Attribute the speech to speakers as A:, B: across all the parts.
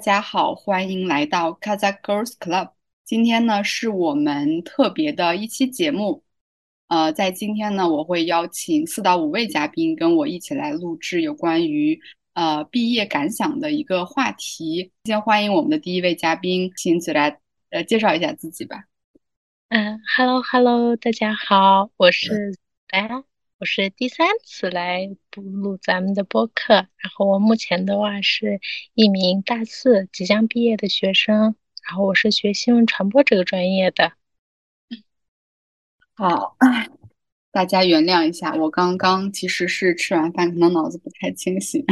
A: 大家好，欢迎来到 Kazakh Girls Club。今天呢是我们特别的一期节目，呃，在今天呢，我会邀请四到五位嘉宾跟我一起来录制有关于呃毕业感想的一个话题。先欢迎我们的第一位嘉宾，请起来呃介绍一下自己吧。
B: 嗯，Hello Hello，大家好，我是哎，我是第三次来录咱们的播客，然后我目前的话是一名大四即将毕业的学生，然后我是学新闻传播这个专业的。
A: 好，大家原谅一下，我刚刚其实是吃完饭，可能脑子不太清醒。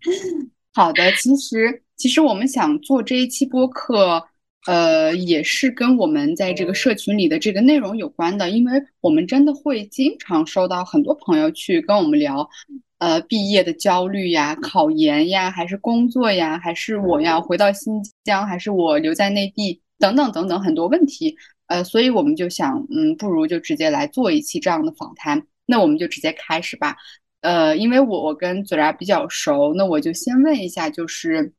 A: 好的，其实其实我们想做这一期播客。呃，也是跟我们在这个社群里的这个内容有关的，因为我们真的会经常收到很多朋友去跟我们聊，呃，毕业的焦虑呀、考研呀，还是工作呀，还是我要回到新疆，还是我留在内地，等等等等很多问题。呃，所以我们就想，嗯，不如就直接来做一期这样的访谈。那我们就直接开始吧。呃，因为我我跟嘴拉比较熟，那我就先问一下，就是。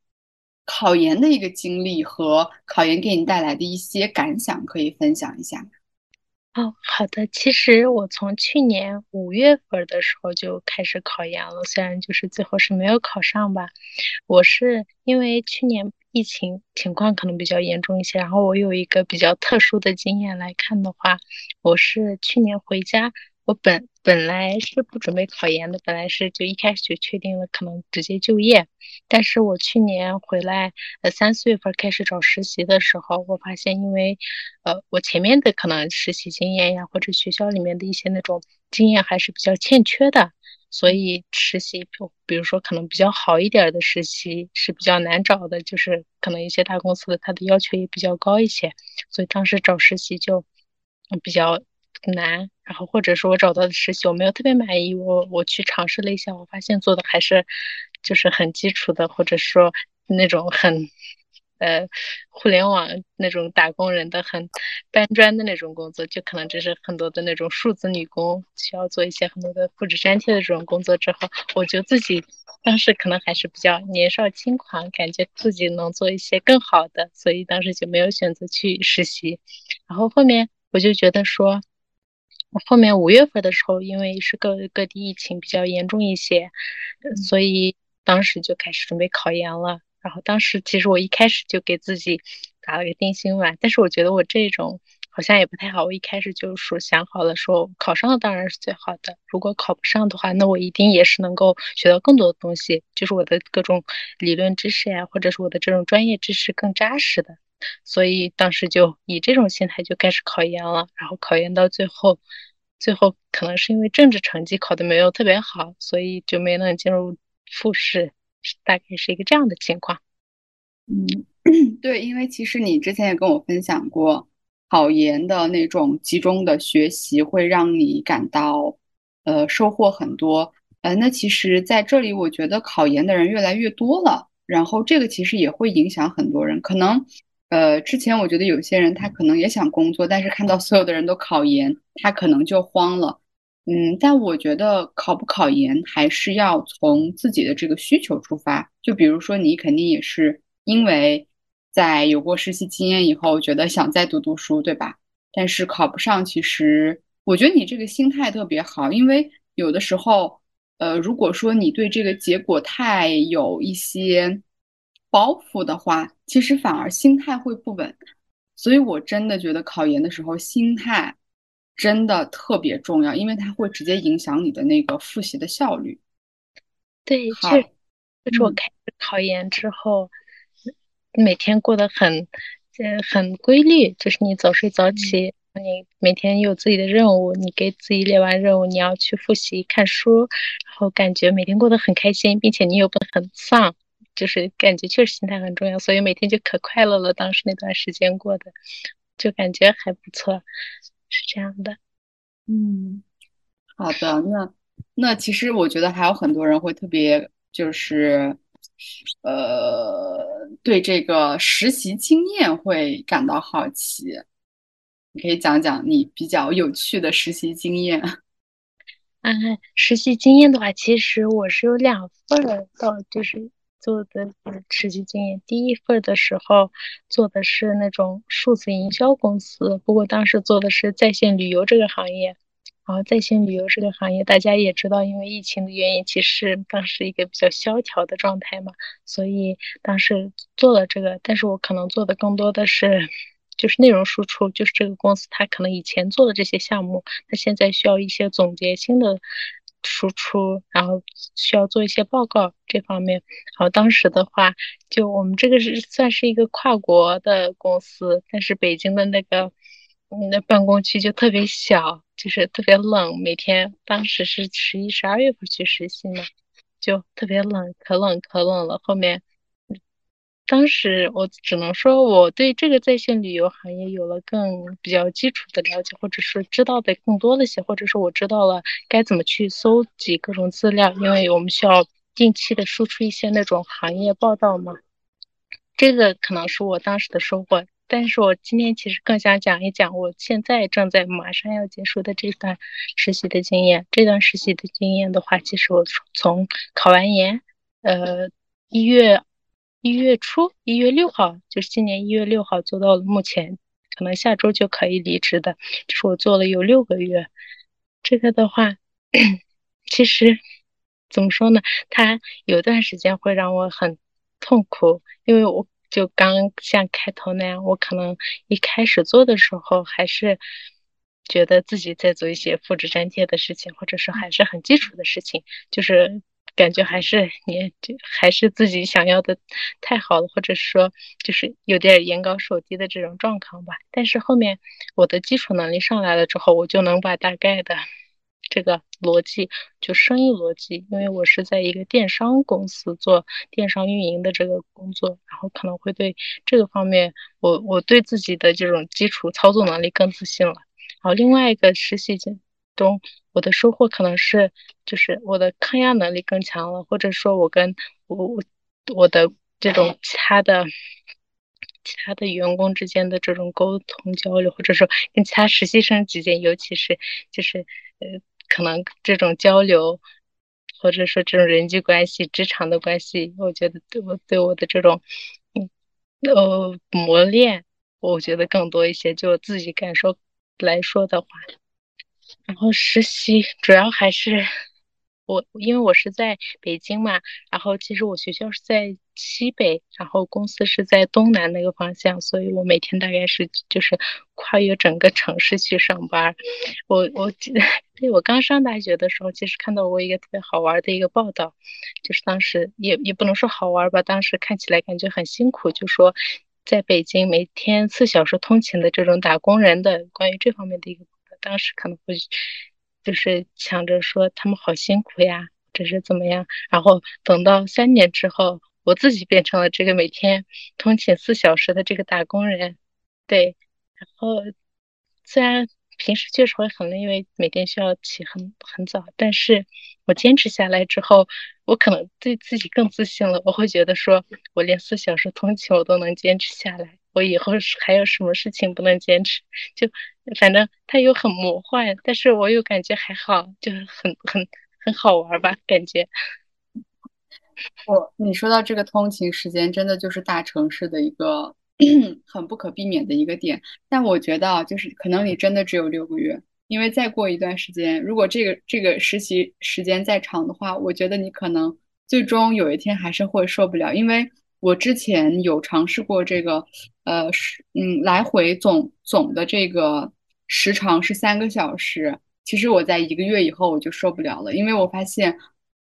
A: 考研的一个经历和考研给你带来的一些感想，可以分享一下吗？
B: 哦，好的。其实我从去年五月份的时候就开始考研了，虽然就是最后是没有考上吧。我是因为去年疫情情况可能比较严重一些，然后我有一个比较特殊的经验来看的话，我是去年回家。我本本来是不准备考研的，本来是就一开始就确定了可能直接就业。但是我去年回来，呃，三四月份开始找实习的时候，我发现因为，呃，我前面的可能实习经验呀，或者学校里面的一些那种经验还是比较欠缺的，所以实习，比如说可能比较好一点的实习是比较难找的，就是可能一些大公司的它的要求也比较高一些，所以当时找实习就比较。难，然后或者说我找到的实习我没有特别满意，我我去尝试了一下，我发现做的还是就是很基础的，或者说那种很呃互联网那种打工人的很搬砖的那种工作，就可能只是很多的那种数字女工，需要做一些很多的复制粘贴的这种工作。之后，我就自己当时可能还是比较年少轻狂，感觉自己能做一些更好的，所以当时就没有选择去实习。然后后面我就觉得说。后面五月份的时候，因为是各各地疫情比较严重一些，所以当时就开始准备考研了。然后当时其实我一开始就给自己打了个定心丸，但是我觉得我这种好像也不太好。我一开始就说想好了，说考上了当然是最好的，如果考不上的话，那我一定也是能够学到更多的东西，就是我的各种理论知识呀，或者是我的这种专业知识更扎实的。所以当时就以这种心态就开始考研了，然后考研到最后，最后可能是因为政治成绩考的没有特别好，所以就没能进入复试，大概是一个这样的情况。
A: 嗯，对，因为其实你之前也跟我分享过，考研的那种集中的学习会让你感到呃收获很多。呃，那其实在这里，我觉得考研的人越来越多了，然后这个其实也会影响很多人，可能。呃，之前我觉得有些人他可能也想工作，但是看到所有的人都考研，他可能就慌了。嗯，但我觉得考不考研还是要从自己的这个需求出发。就比如说你肯定也是因为在有过实习经验以后，觉得想再读读书，对吧？但是考不上，其实我觉得你这个心态特别好，因为有的时候，呃，如果说你对这个结果太有一些。包袱的话，其实反而心态会不稳，所以我真的觉得考研的时候心态真的特别重要，因为它会直接影响你的那个复习的效率。
B: 对，确，就是我开始考研之后，每天过得很，呃，很规律，就是你早睡早起，你每天有自己的任务，你给自己列完任务，你要去复习看书，然后感觉每天过得很开心，并且你又不很丧。就是感觉确实心态很重要，所以每天就可快乐了。当时那段时间过的，就感觉还不错，是这样的。
A: 嗯，好的，那那其实我觉得还有很多人会特别就是，呃，对这个实习经验会感到好奇。你可以讲讲你比较有趣的实习经验。
B: 嗯，实习经验的话，其实我是有两份儿，到就是。做的实习经验，第一份的时候做的是那种数字营销公司，不过当时做的是在线旅游这个行业。然后在线旅游这个行业，大家也知道，因为疫情的原因，其实当时一个比较萧条的状态嘛，所以当时做了这个。但是我可能做的更多的是，就是内容输出，就是这个公司它可能以前做的这些项目，它现在需要一些总结性的。输出，然后需要做一些报告这方面。然后当时的话，就我们这个是算是一个跨国的公司，但是北京的那个那办公区就特别小，就是特别冷。每天当时是十一、十二月份去实习嘛，就特别冷，可冷可冷了。后面。当时我只能说，我对这个在线旅游行业有了更比较基础的了解，或者是知道的更多的些，或者是我知道了该怎么去搜集各种资料，因为我们需要定期的输出一些那种行业报道嘛。这个可能是我当时的收获，但是我今天其实更想讲一讲我现在正在马上要结束的这段实习的经验。这段实习的经验的话，其实我从考完研，呃，一月。一月初，一月六号，就是今年一月六号做到了目前，可能下周就可以离职的。这是我做了有六个月。这个的话，其实怎么说呢？它有段时间会让我很痛苦，因为我就刚像开头那样，我可能一开始做的时候还是觉得自己在做一些复制粘贴的事情，或者是还是很基础的事情，就是。感觉还是你就还是自己想要的太好了，或者说就是有点眼高手低的这种状况吧。但是后面我的基础能力上来了之后，我就能把大概的这个逻辑，就生意逻辑，因为我是在一个电商公司做电商运营的这个工作，然后可能会对这个方面，我我对自己的这种基础操作能力更自信了。好另外一个实习经中。我的收获可能是，就是我的抗压能力更强了，或者说我跟我我我的这种其他的其他的员工之间的这种沟通交流，或者说跟其他实习生之间，尤其是就是呃，可能这种交流，或者说这种人际关系、职场的关系，我觉得对我对我的这种嗯呃磨练，我觉得更多一些。就自己感受来说的话。然后实习主要还是我，因为我是在北京嘛，然后其实我学校是在西北，然后公司是在东南那个方向，所以我每天大概是就是跨越整个城市去上班。我我记得，对我刚上大学的时候，其实看到过一个特别好玩的一个报道，就是当时也也不能说好玩吧，当时看起来感觉很辛苦，就说在北京每天四小时通勤的这种打工人的关于这方面的一个。当时可能会就是想着说他们好辛苦呀，这是怎么样？然后等到三年之后，我自己变成了这个每天通勤四小时的这个打工人，对。然后虽然平时确实会很累，因为每天需要起很很早，但是我坚持下来之后，我可能对自己更自信了。我会觉得说我连四小时通勤我都能坚持下来。我以后还有什么事情不能坚持？就反正它又很魔幻，但是我又感觉还好，就很很很好玩吧，感觉。
A: 我你说到这个通勤时间，真的就是大城市的一个 很不可避免的一个点。但我觉得，就是可能你真的只有六个月，因为再过一段时间，如果这个这个实习时间再长的话，我觉得你可能最终有一天还是会受不了，因为。我之前有尝试过这个，呃，是嗯，来回总总的这个时长是三个小时。其实我在一个月以后我就受不了了，因为我发现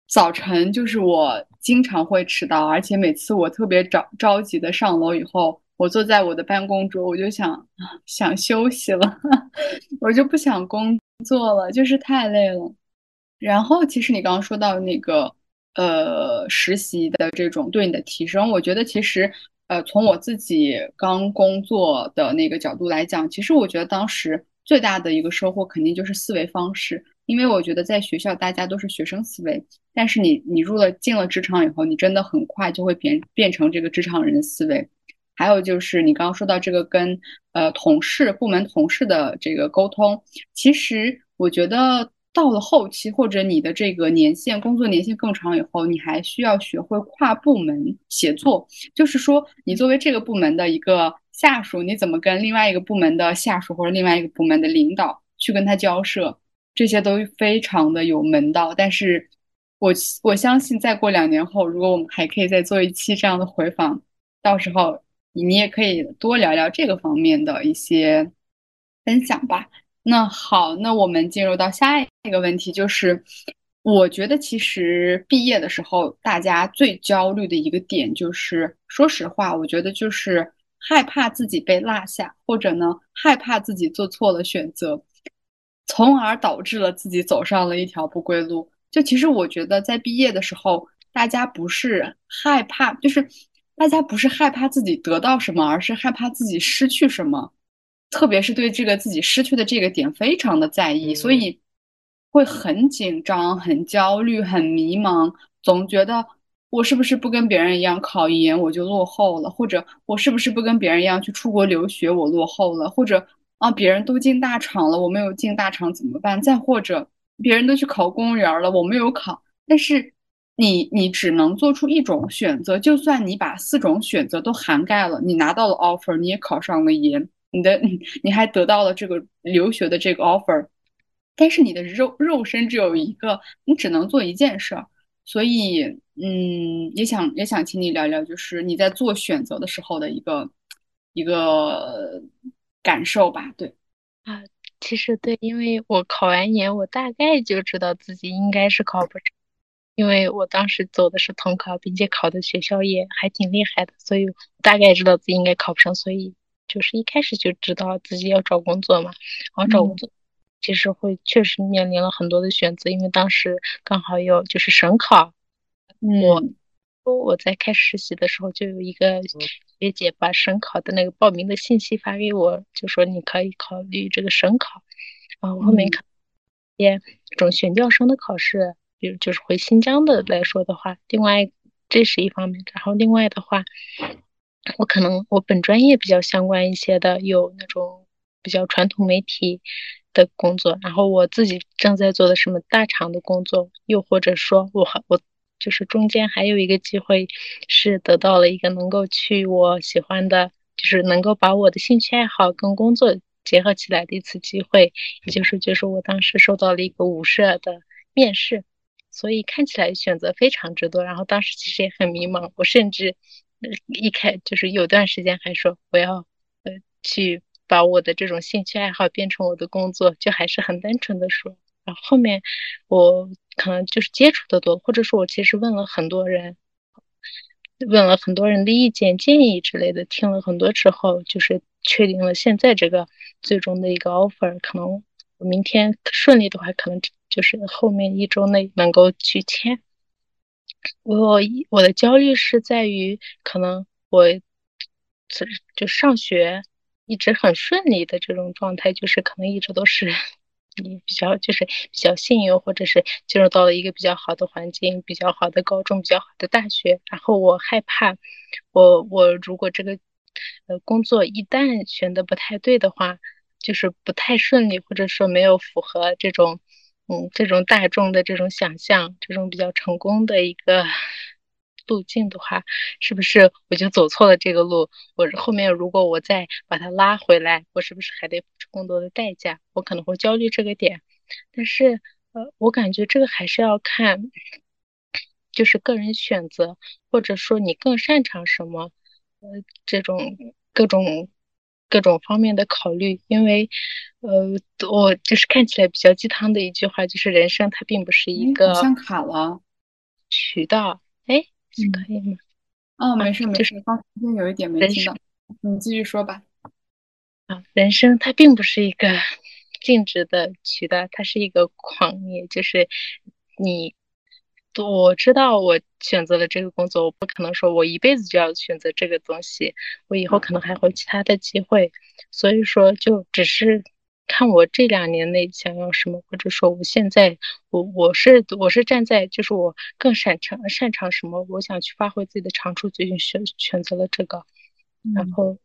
A: 早晨就是我经常会迟到，而且每次我特别着着急的上楼以后，我坐在我的办公桌，我就想想休息了，我就不想工作了，就是太累了。然后其实你刚刚说到那个。呃，实习的这种对你的提升，我觉得其实，呃，从我自己刚工作的那个角度来讲，其实我觉得当时最大的一个收获肯定就是思维方式，因为我觉得在学校大家都是学生思维，但是你你入了进了职场以后，你真的很快就会变变成这个职场人的思维。还有就是你刚刚说到这个跟呃同事、部门同事的这个沟通，其实我觉得。到了后期，或者你的这个年限工作年限更长以后，你还需要学会跨部门协作。就是说，你作为这个部门的一个下属，你怎么跟另外一个部门的下属或者另外一个部门的领导去跟他交涉，这些都非常的有门道。但是，我我相信再过两年后，如果我们还可以再做一期这样的回访，到时候你也可以多聊聊这个方面的一些分享吧。那好，那我们进入到下一个问题，就是我觉得其实毕业的时候，大家最焦虑的一个点就是，说实话，我觉得就是害怕自己被落下，或者呢，害怕自己做错了选择，从而导致了自己走上了一条不归路。就其实我觉得在毕业的时候，大家不是害怕，就是大家不是害怕自己得到什么，而是害怕自己失去什么。特别是对这个自己失去的这个点非常的在意，所以会很紧张、很焦虑、很迷茫，总觉得我是不是不跟别人一样考研我就落后了，或者我是不是不跟别人一样去出国留学我落后了，或者啊别人都进大厂了我没有进大厂怎么办？再或者别人都去考公务员了我没有考，但是你你只能做出一种选择，就算你把四种选择都涵盖了，你拿到了 offer，你也考上了研。你的 你还得到了这个留学的这个 offer，但是你的肉肉身只有一个，你只能做一件事儿，所以嗯，也想也想请你聊聊，就是你在做选择的时候的一个一个感受吧。对
B: 啊，其实对，因为我考完研，我大概就知道自己应该是考不成，因为我当时走的是统考，并且考的学校也还挺厉害的，所以大概知道自己应该考不上，所以。就是一开始就知道自己要找工作嘛，然后找工作其实会确实面临了很多的选择，因为当时刚好有就是省考，我我在开始实习的时候就有一个学姐把省考的那个报名的信息发给我，就说你可以考虑这个省考，然后后面看些这种选调生的考试，比如就是回新疆的来说的话，另外这是一方面，然后另外的话。我可能我本专业比较相关一些的，有那种比较传统媒体的工作，然后我自己正在做的什么大厂的工作，又或者说我我就是中间还有一个机会是得到了一个能够去我喜欢的，就是能够把我的兴趣爱好跟工作结合起来的一次机会，也就是就是我当时收到了一个舞社的面试，所以看起来选择非常之多，然后当时其实也很迷茫，我甚至。一开就是有段时间还说我要呃去把我的这种兴趣爱好变成我的工作，就还是很单纯的说。然后后面我可能就是接触的多，或者说我其实问了很多人，问了很多人的意见建议之类的，听了很多之后，就是确定了现在这个最终的一个 offer。可能明天顺利的话，可能就是后面一周内能够去签。我我的焦虑是在于，可能我就上学一直很顺利的这种状态，就是可能一直都是你比较就是比较幸运，或者是进入到了一个比较好的环境，比较好的高中，比较好的大学。然后我害怕，我我如果这个呃工作一旦选的不太对的话，就是不太顺利，或者说没有符合这种。嗯，这种大众的这种想象，这种比较成功的一个路径的话，是不是我就走错了这个路？我后面如果我再把它拉回来，我是不是还得付出更多的代价？我可能会焦虑这个点。但是，呃，我感觉这个还是要看，就是个人选择，或者说你更擅长什么，呃，这种各种。各种方面的考虑，因为，呃，我就是看起来比较鸡汤的一句话，就是人生它并不是一个
A: 像卡了
B: 渠道，哎，可以吗？
A: 哦，没事没事，刚才有一点没听到，你继续说吧。
B: 啊，人生它并不是一个 静止的渠道，它是一个狂野，就是你。我知道我选择了这个工作，我不可能说我一辈子就要选择这个东西，我以后可能还会其他的机会，所以说就只是看我这两年内想要什么，或者说我现在我我是我是站在就是我更擅长擅长什么，我想去发挥自己的长处，最近选选择了这个，然后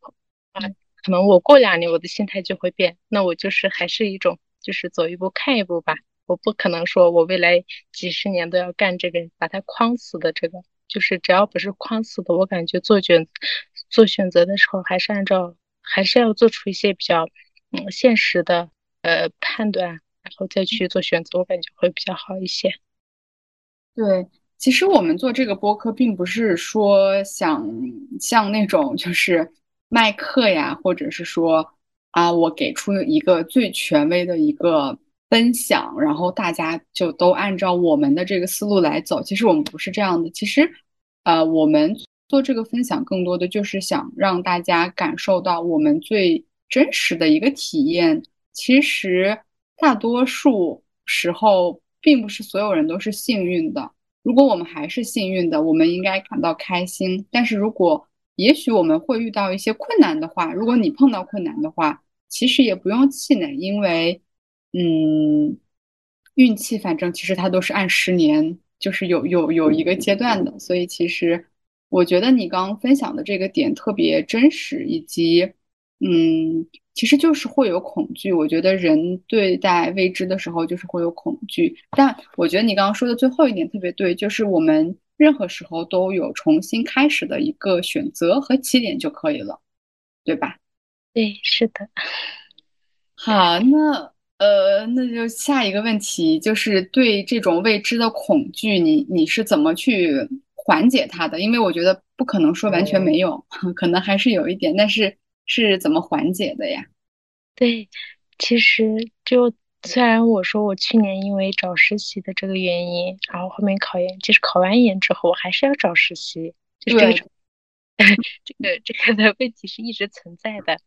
B: 啊，可能我过两年我的心态就会变，那我就是还是一种就是走一步看一步吧。我不可能说我未来几十年都要干这个，把它框死的这个，就是只要不是框死的，我感觉做选做选择的时候，还是按照还是要做出一些比较嗯现实的呃判断，然后再去做选择，我感觉会比较好一些。
A: 对，其实我们做这个播客，并不是说想像那种就是卖课呀，或者是说。啊，我给出一个最权威的一个分享，然后大家就都按照我们的这个思路来走。其实我们不是这样的。其实，呃，我们做这个分享，更多的就是想让大家感受到我们最真实的一个体验。其实，大多数时候，并不是所有人都是幸运的。如果我们还是幸运的，我们应该感到开心。但是如果也许我们会遇到一些困难的话，如果你碰到困难的话，其实也不用气馁，因为，嗯，运气反正其实它都是按十年，就是有有有一个阶段的。所以其实我觉得你刚刚分享的这个点特别真实，以及，嗯，其实就是会有恐惧。我觉得人对待未知的时候就是会有恐惧，但我觉得你刚刚说的最后一点特别对，就是我们。任何时候都有重新开始的一个选择和起点就可以了，对吧？
B: 对，是的。
A: 好，那呃，那就下一个问题，就是对这种未知的恐惧，你你是怎么去缓解它的？因为我觉得不可能说完全没有，可能还是有一点，但是是怎么缓解的呀？
B: 对，其实就。虽然我说我去年因为找实习的这个原因，然后后面考研，就是考完研之后，我还是要找实习，就是这个这个 这个的问题是一直存在的。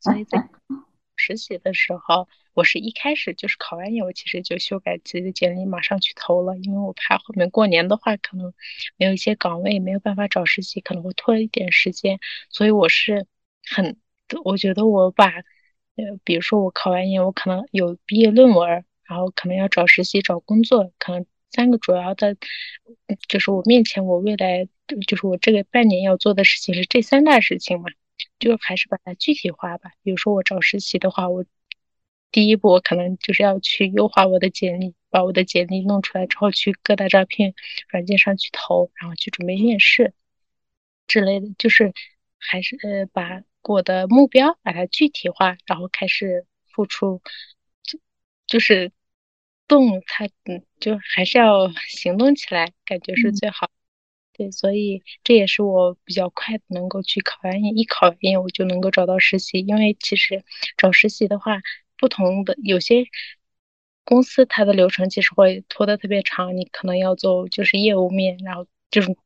B: 所以在 实习的时候，我是一开始就是考完研，我其实就修改自己的简历，马上去投了，因为我怕后面过年的话，可能没有一些岗位，没有办法找实习，可能会拖一点时间。所以我是很，我觉得我把。呃，比如说我考完研，我可能有毕业论文，然后可能要找实习、找工作，可能三个主要的，就是我面前我未来就是我这个半年要做的事情是这三大事情嘛，就还是把它具体化吧。比如说我找实习的话，我第一步我可能就是要去优化我的简历，把我的简历弄出来之后，去各大招聘软件上去投，然后去准备面试之类的，就是还是呃把。我的目标把它具体化，然后开始付出，就就是动它，嗯，就还是要行动起来，感觉是最好。对，所以这也是我比较快能够去考完研，一考完研我就能够找到实习。因为其实找实习的话，不同的有些公司它的流程其实会拖得特别长，你可能要做就是业务面，然后这种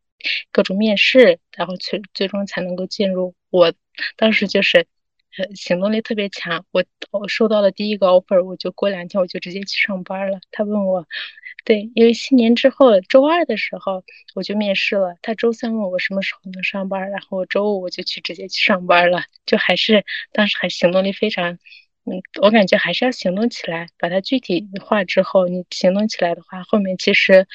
B: 各种面试，然后最最终才能够进入。我当时就是，呃，行动力特别强。我我收到了第一个 offer，我就过两天我就直接去上班了。他问我，对，因为新年之后周二的时候我就面试了。他周三问我什么时候能上班，然后我周五我就去直接去上班了。就还是当时还行动力非常，嗯，我感觉还是要行动起来，把它具体化之后，你行动起来的话，后面其实。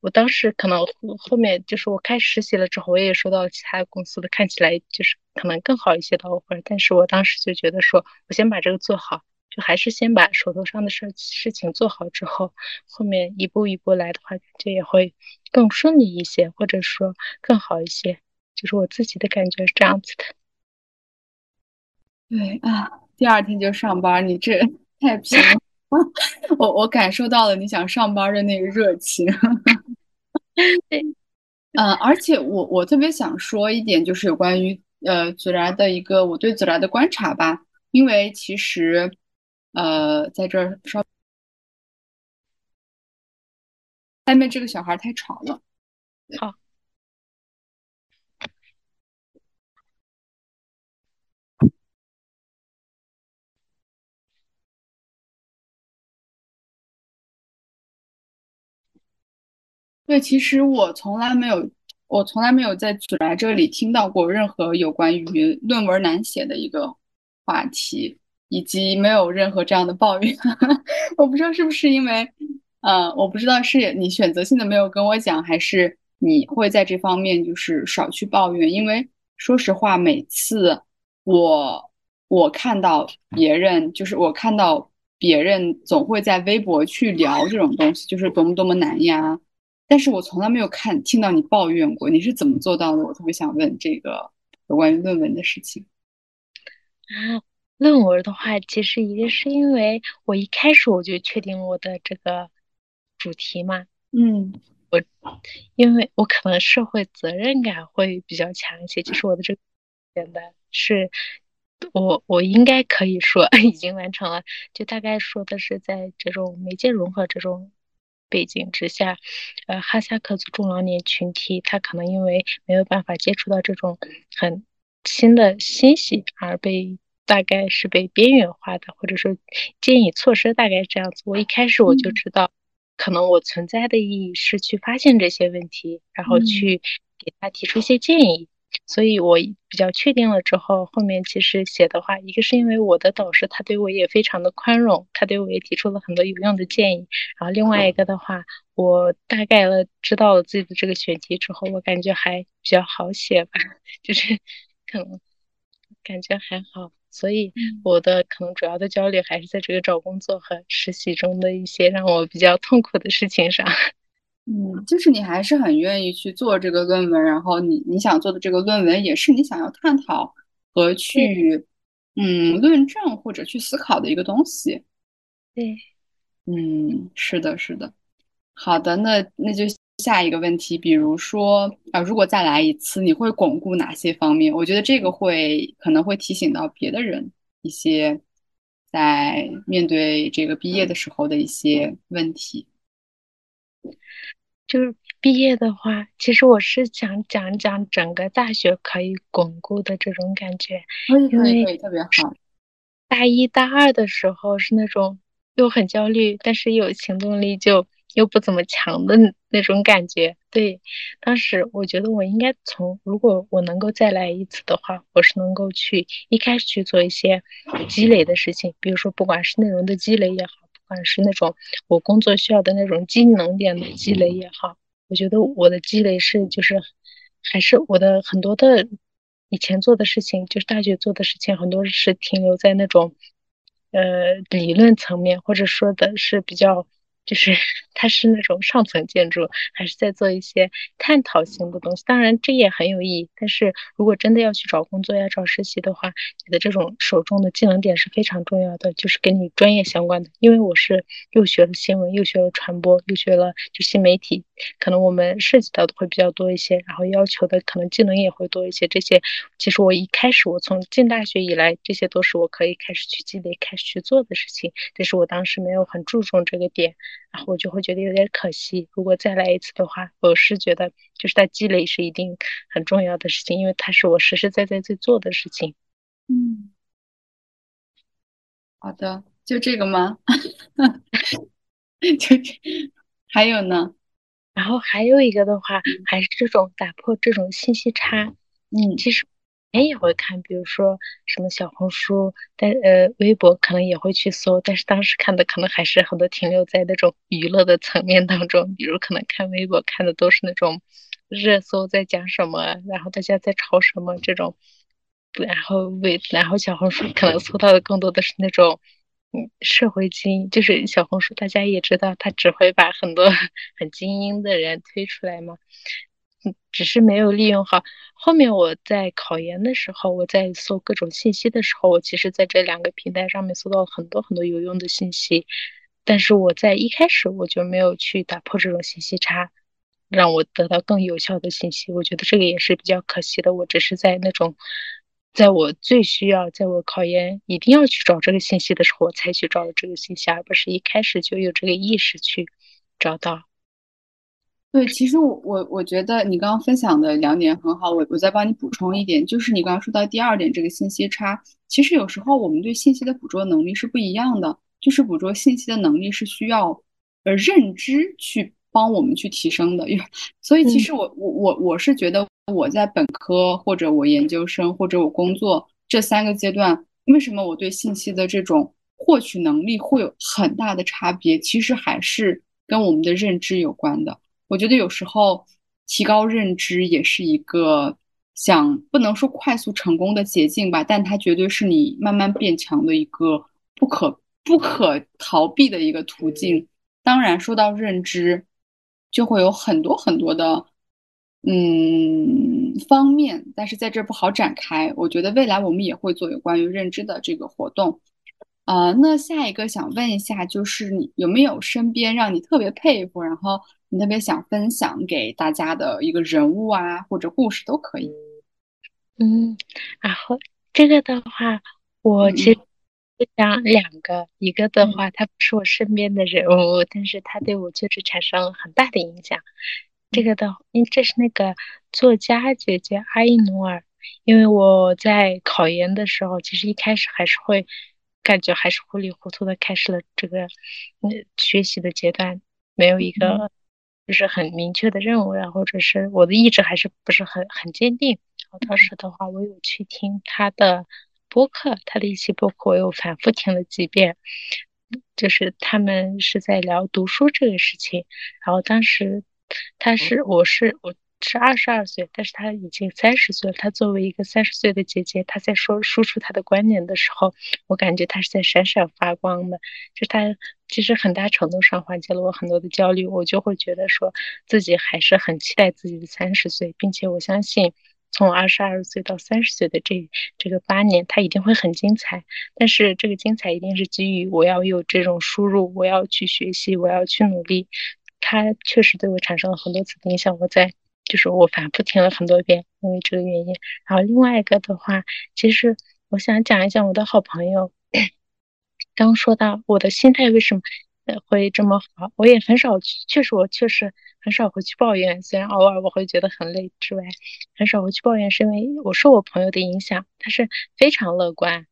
B: 我当时可能后面就是我开始实习了之后，我也收到其他公司的看起来就是可能更好一些的 offer，但是我当时就觉得说，我先把这个做好，就还是先把手头上的事事情做好之后，后面一步一步来的话，这也会更顺利一些，或者说更好一些，就是我自己的感觉是这样子的。
A: 对啊，第二天就上班，你这太拼了。我我感受到了你想上班的那个热情，对嗯，而且我我特别想说一点，就是有关于呃祖然的一个我对祖然的观察吧，因为其实呃在这儿稍外面这个小孩太吵了，
B: 好。
A: 对，其实我从来没有，我从来没有在祖来这里听到过任何有关于论文难写的一个话题，以及没有任何这样的抱怨。我不知道是不是因为，呃，我不知道是你选择性的没有跟我讲，还是你会在这方面就是少去抱怨。因为说实话，每次我我看到别人，就是我看到别人总会在微博去聊这种东西，就是多么多么难呀。但是我从来没有看听到你抱怨过，你是怎么做到的？我特别想问这个有关于论文的事情。
B: 啊，论文的话，其实一个是因为我一开始我就确定我的这个主题嘛。
A: 嗯，
B: 我因为我可能社会责任感会比较强一些，就是我的这个简单是。我我应该可以说 已经完成了，就大概说的是在这种媒介融合这种背景之下，呃，哈萨克族中老年群体他可能因为没有办法接触到这种很新的信息而被大概是被边缘化的，或者说建议措施大概这样子。我一开始我就知道，可能我存在的意义是去发现这些问题，然后去给他提出一些建议。所以我比较确定了之后，后面其实写的话，一个是因为我的导师他对我也非常的宽容，他对我也提出了很多有用的建议。然后另外一个的话，我大概了知道了自己的这个选题之后，我感觉还比较好写吧，就是可能感觉还好。所以我的可能主要的焦虑还是在这个找工作和实习中的一些让我比较痛苦的事情上。
A: 嗯，就是你还是很愿意去做这个论文，然后你你想做的这个论文也是你想要探讨和去嗯论证或者去思考的一个东西。
B: 对，
A: 嗯，是的，是的。好的，那那就下一个问题，比如说啊，如果再来一次，你会巩固哪些方面？我觉得这个会可能会提醒到别的人一些在面对这个毕业的时候的一些问题。
B: 就是毕业的话，其实我是想讲讲整个大学可以巩固的这种感觉，因为
A: 特别好。
B: 大一大二的时候是那种又很焦虑，但是有行动力就又不怎么强的那种感觉。对，当时我觉得我应该从，如果我能够再来一次的话，我是能够去一开始去做一些积累的事情，比如说不管是内容的积累也好。不管是那种我工作需要的那种技能点的积累也好，我觉得我的积累是就是还是我的很多的以前做的事情，就是大学做的事情，很多是停留在那种呃理论层面，或者说的是比较。就是 它是那种上层建筑，还是在做一些探讨性的东西。当然，这也很有意义。但是如果真的要去找工作要、找实习的话，你的这种手中的技能点是非常重要的，就是跟你专业相关的。因为我是又学了新闻，又学了传播，又学了就新媒体，可能我们涉及到的会比较多一些，然后要求的可能技能也会多一些。这些其实我一开始我从进大学以来，这些都是我可以开始去积累、开始去做的事情。但是我当时没有很注重这个点。然后我就会觉得有点可惜。如果再来一次的话，我是觉得就是它积累是一定很重要的事情，因为它是我实实在在在做的事情。
A: 嗯，好的，就这个吗？就这，还有呢？
B: 然后还有一个的话，还是这种打破这种信息差。
A: 嗯，
B: 其实。也会看，比如说什么小红书，但呃，微博可能也会去搜，但是当时看的可能还是很多停留在那种娱乐的层面当中，比如可能看微博看的都是那种热搜在讲什么，然后大家在吵什么这种，然后微然后小红书可能搜到的更多的是那种嗯社会精英，就是小红书大家也知道，它只会把很多 很精英的人推出来嘛。只是没有利用好。后面我在考研的时候，我在搜各种信息的时候，我其实在这两个平台上面搜到了很多很多有用的信息。但是我在一开始我就没有去打破这种信息差，让我得到更有效的信息。我觉得这个也是比较可惜的。我只是在那种，在我最需要，在我考研一定要去找这个信息的时候，我才去找了这个信息，而不是一开始就有这个意识去找到。
A: 对，其实我我我觉得你刚刚分享的两点很好，我我再帮你补充一点，就是你刚刚说到第二点这个信息差，其实有时候我们对信息的捕捉能力是不一样的，就是捕捉信息的能力是需要呃认知去帮我们去提升的，所以其实我我我我是觉得我在本科或者我研究生或者我工作这三个阶段，为什么我对信息的这种获取能力会有很大的差别，其实还是跟我们的认知有关的。我觉得有时候提高认知也是一个想不能说快速成功的捷径吧，但它绝对是你慢慢变强的一个不可不可逃避的一个途径。当然，说到认知，就会有很多很多的嗯方面，但是在这不好展开。我觉得未来我们也会做有关于认知的这个活动。啊，那下一个想问一下，就是你有没有身边让你特别佩服，然后你特别想分享给大家的一个人物啊，或者故事都可以。
B: 嗯，然后这个的话，我其实讲两个，一个的话，他不是我身边的人物，但是他对我确实产生了很大的影响。这个的，因这是那个作家姐姐阿依努尔，因为我在考研的时候，其实一开始还是会。感觉还是糊里糊涂的开始了这个嗯学习的阶段，没有一个就是很明确的任务，然后或者是我的意志还是不是很很坚定。然后当时的话，我有去听他的播客，他的一期播客我又反复听了几遍，就是他们是在聊读书这个事情。然后当时他是我是我。是二十二岁，但是他已经三十岁了。他作为一个三十岁的姐姐，他在说输出他的观点的时候，我感觉他是在闪闪发光的。就他其实很大程度上缓解了我很多的焦虑，我就会觉得说自己还是很期待自己的三十岁，并且我相信从二十二岁到三十岁的这这个八年，他一定会很精彩。但是这个精彩一定是基于我要有这种输入，我要去学习，我要去努力。他确实对我产生了很多次的影响，我在。就是我反复听了很多遍，因为这个原因。然后另外一个的话，其实我想讲一讲我的好朋友。刚说到我的心态为什么会这么好，我也很少，确实我确实很少会去抱怨。虽然偶尔我会觉得很累之外，很少会去抱怨，是因为我受我朋友的影响，他是非常乐观。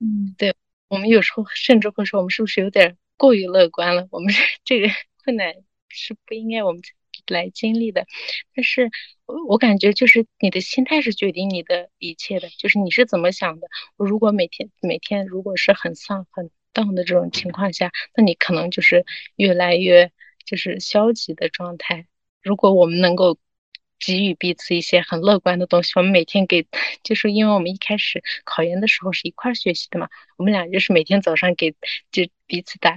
A: 嗯，
B: 对我们有时候甚至会说，我们是不是有点过于乐观了？我们这个 困难是不应该我们。来经历的，但是我感觉就是你的心态是决定你的一切的，就是你是怎么想的。我如果每天每天如果是很丧很荡的这种情况下，那你可能就是越来越就是消极的状态。如果我们能够给予彼此一些很乐观的东西，我们每天给，就是因为我们一开始考研的时候是一块学习的嘛，我们俩就是每天早上给就彼此打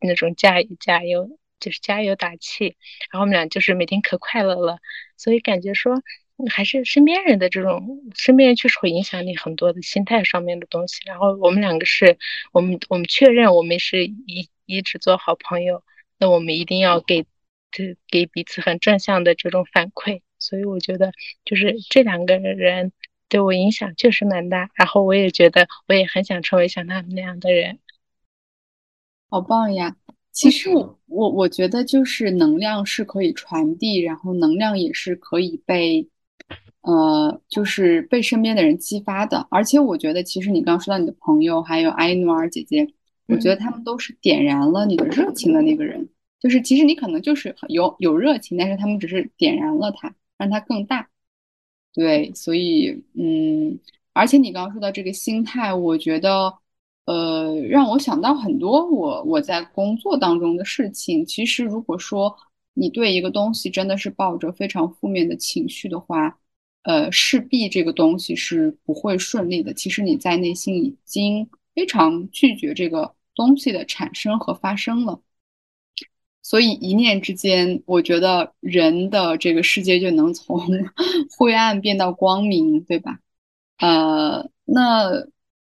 B: 那种加油加油。就是加油打气，然后我们俩就是每天可快乐了，所以感觉说还是身边人的这种，身边人确实会影响你很多的心态上面的东西。然后我们两个是，我们我们确认我们是一一直做好朋友，那我们一定要给给给彼此很正向的这种反馈。所以我觉得就是这两个人对我影响确实蛮大，然后我也觉得我也很想成为像他们那样的人，
A: 好棒呀！其实我我我觉得就是能量是可以传递，然后能量也是可以被，呃，就是被身边的人激发的。而且我觉得，其实你刚刚说到你的朋友，还有艾努尔姐姐，我觉得他们都是点燃了你的热情的那个人。就是其实你可能就是有有热情，但是他们只是点燃了它，让它更大。对，所以嗯，而且你刚刚说到这个心态，我觉得。呃，让我想到很多我我在工作当中的事情。其实，如果说你对一个东西真的是抱着非常负面的情绪的话，呃，势必这个东西是不会顺利的。其实你在内心已经非常拒绝这个东西的产生和发生了。所以一念之间，我觉得人的这个世界就能从 灰暗变到光明，对吧？呃，那。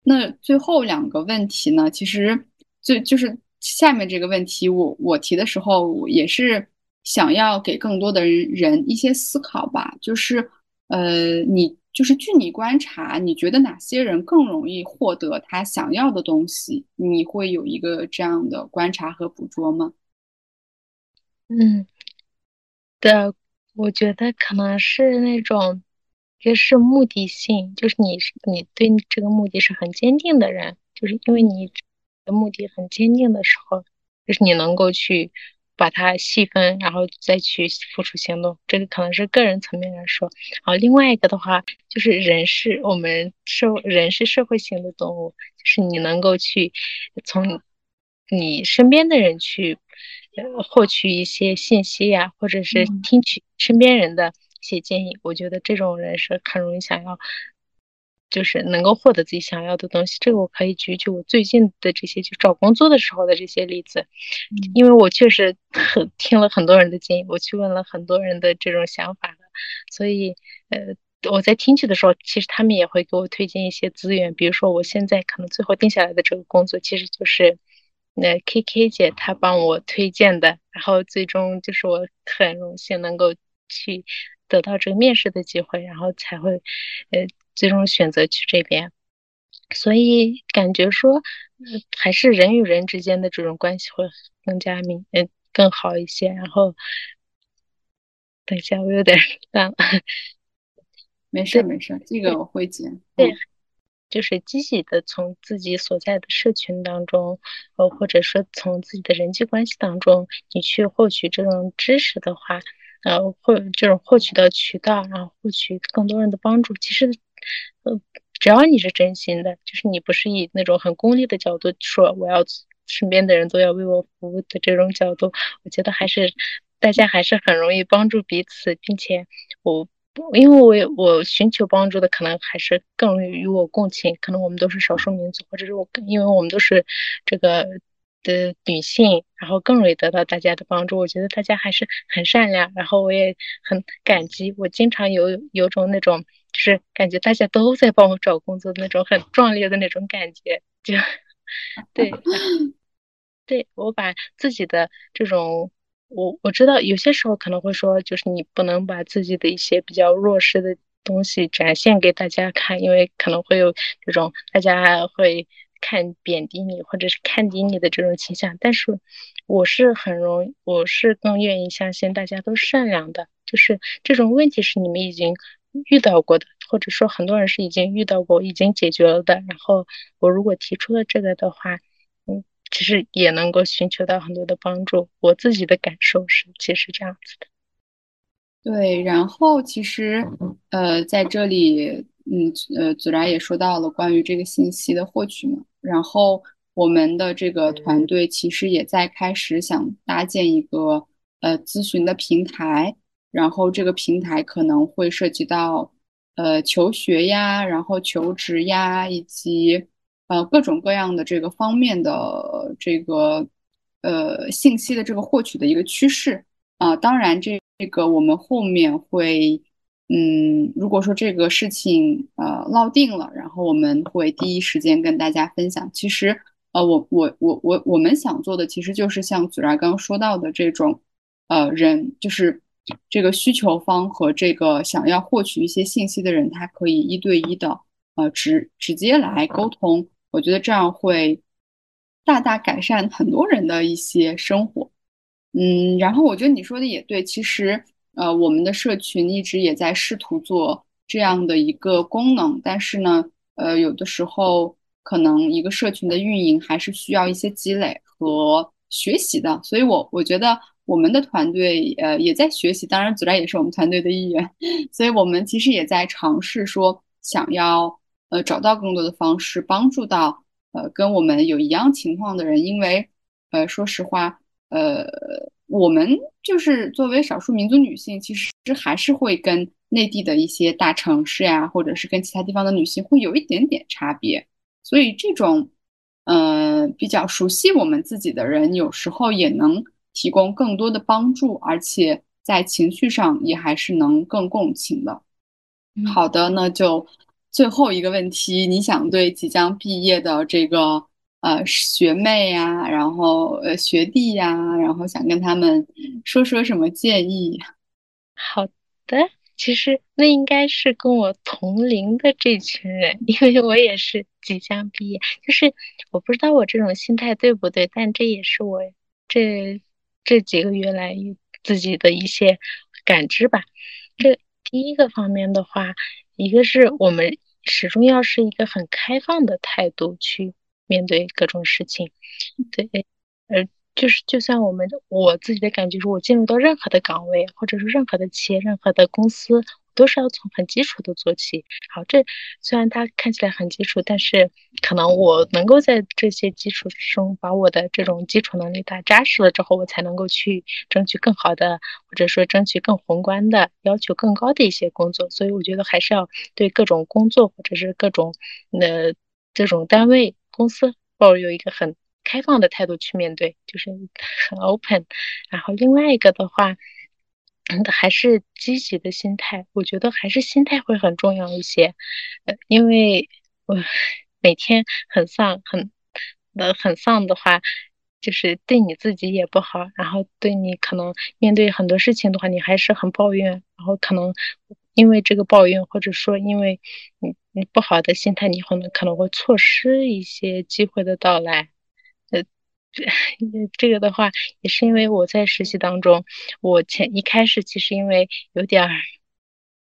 A: 那最后两个问题呢？其实就就是下面这个问题，我我提的时候也是想要给更多的人一些思考吧。就是呃，你就是据你观察，你觉得哪些人更容易获得他想要的东西？你会有一个这样的观察和捕捉吗？
B: 嗯，的，我觉得可能是那种。这是目的性，就是你你对这个目的是很坚定的人，就是因为你的目的很坚定的时候，就是你能够去把它细分，然后再去付出行动。这个可能是个人层面来说。然后另外一个的话，就是人是我们社人是社会性的动物，就是你能够去从你身边的人去获取一些信息呀，或者是听取身边人的。一些建议，我觉得这种人是很容易想要就是能够获得自己想要的东西。这个我可以举举我最近的这些就找工作的时候的这些例子，因为我确实很听了很多人的建议，我去问了很多人的这种想法所以呃。我在听取的时候，其实他们也会给我推荐一些资源，比如说我现在可能最后定下来的这个工作，其实就是那 K K 姐她帮我推荐的，然后最终就是我很荣幸能够去得到这个面试的机会，然后才会呃最终选择去这边，所以感觉说还是人与人之间的这种关系会更加明嗯更好一些。然后等一下，我有点乱了。
A: 没事没事，这个我会接。
B: 对，就是积极的从自己所在的社群当中，呃，或者说从自己的人际关系当中，你去获取这种知识的话，呃，获这种获取的渠道，然后获取更多人的帮助。其实，呃，只要你是真心的，就是你不是以那种很功利的角度说我要身边的人都要为我服务的这种角度，我觉得还是大家还是很容易帮助彼此，并且我。因为我我寻求帮助的可能还是更容易与我共情，可能我们都是少数民族，或者是我，因为我们都是这个的女性，然后更容易得到大家的帮助。我觉得大家还是很善良，然后我也很感激。我经常有有种那种，就是感觉大家都在帮我找工作的那种很壮烈的那种感觉，就对，对我把自己的这种。我我知道有些时候可能会说，就是你不能把自己的一些比较弱势的东西展现给大家看，因为可能会有这种大家会看贬低你或者是看低你的这种倾向。但是我是很容易，我是更愿意相信大家都善良的，就是这种问题是你们已经遇到过的，或者说很多人是已经遇到过、已经解决了的。然后我如果提出了这个的话。嗯其实也能够寻求到很多的帮助。我自己的感受是，其实这样子的。
A: 对，然后其实，呃，在这里，嗯，呃，子然也说到了关于这个信息的获取嘛。然后我们的这个团队其实也在开始想搭建一个呃咨询的平台。然后这个平台可能会涉及到呃求学呀，然后求职呀，以及。呃，各种各样的这个方面的这个呃信息的这个获取的一个趋势啊，当然这这个我们后面会嗯，如果说这个事情呃落定了，然后我们会第一时间跟大家分享。其实呃，我我我我我们想做的其实就是像祖然刚刚说到的这种呃人，就是这个需求方和这个想要获取一些信息的人，他可以一对一的呃直直接来沟通。我觉得这样会大大改善很多人的一些生活，嗯，然后我觉得你说的也对，其实呃，我们的社群一直也在试图做这样的一个功能，但是呢，呃，有的时候可能一个社群的运营还是需要一些积累和学习的，所以我我觉得我们的团队呃也在学习，当然子然也是我们团队的一员，所以我们其实也在尝试说想要。呃，找到更多的方式帮助到呃跟我们有一样情况的人，因为呃说实话，呃我们就是作为少数民族女性，其实还是会跟内地的一些大城市呀，或者是跟其他地方的女性会有一点点差别，所以这种呃比较熟悉我们自己的人，有时候也能提供更多的帮助，而且在情绪上也还是能更共情的。好的，那就。最后一个问题，你想对即将毕业的这个呃学妹呀，然后呃学弟呀，然后想跟他们说说什么建议？
B: 好的，其实那应该是跟我同龄的这群人，因为我也是即将毕业，就是我不知道我这种心态对不对，但这也是我这这几个月来自己的一些感知吧。这第一个方面的话。一个是我们始终要是一个很开放的态度去面对各种事情，对，呃，就是就算我们我自己的感觉是，我进入到任何的岗位，或者是任何的企业、任何的公司，都是要从很基础的做起。好，这虽然它看起来很基础，但是可能我能够在这些基础中把我的这种基础能力打扎实了之后，我才能够去争取更好的，或者说争取更宏观的、要求更高的一些工作。所以我觉得还是要对各种工作或者是各种呃这种单位公司抱有一个很开放的态度去面对，就是很 open。然后另外一个的话。还是积极的心态，我觉得还是心态会很重要一些。呃，因为我每天很丧，很呃很丧的话，就是对你自己也不好，然后对你可能面对很多事情的话，你还是很抱怨，然后可能因为这个抱怨，或者说因为你你不好的心态，你可能可能会错失一些机会的到来。这这个的话，也是因为我在实习当中，我前一开始其实因为有点儿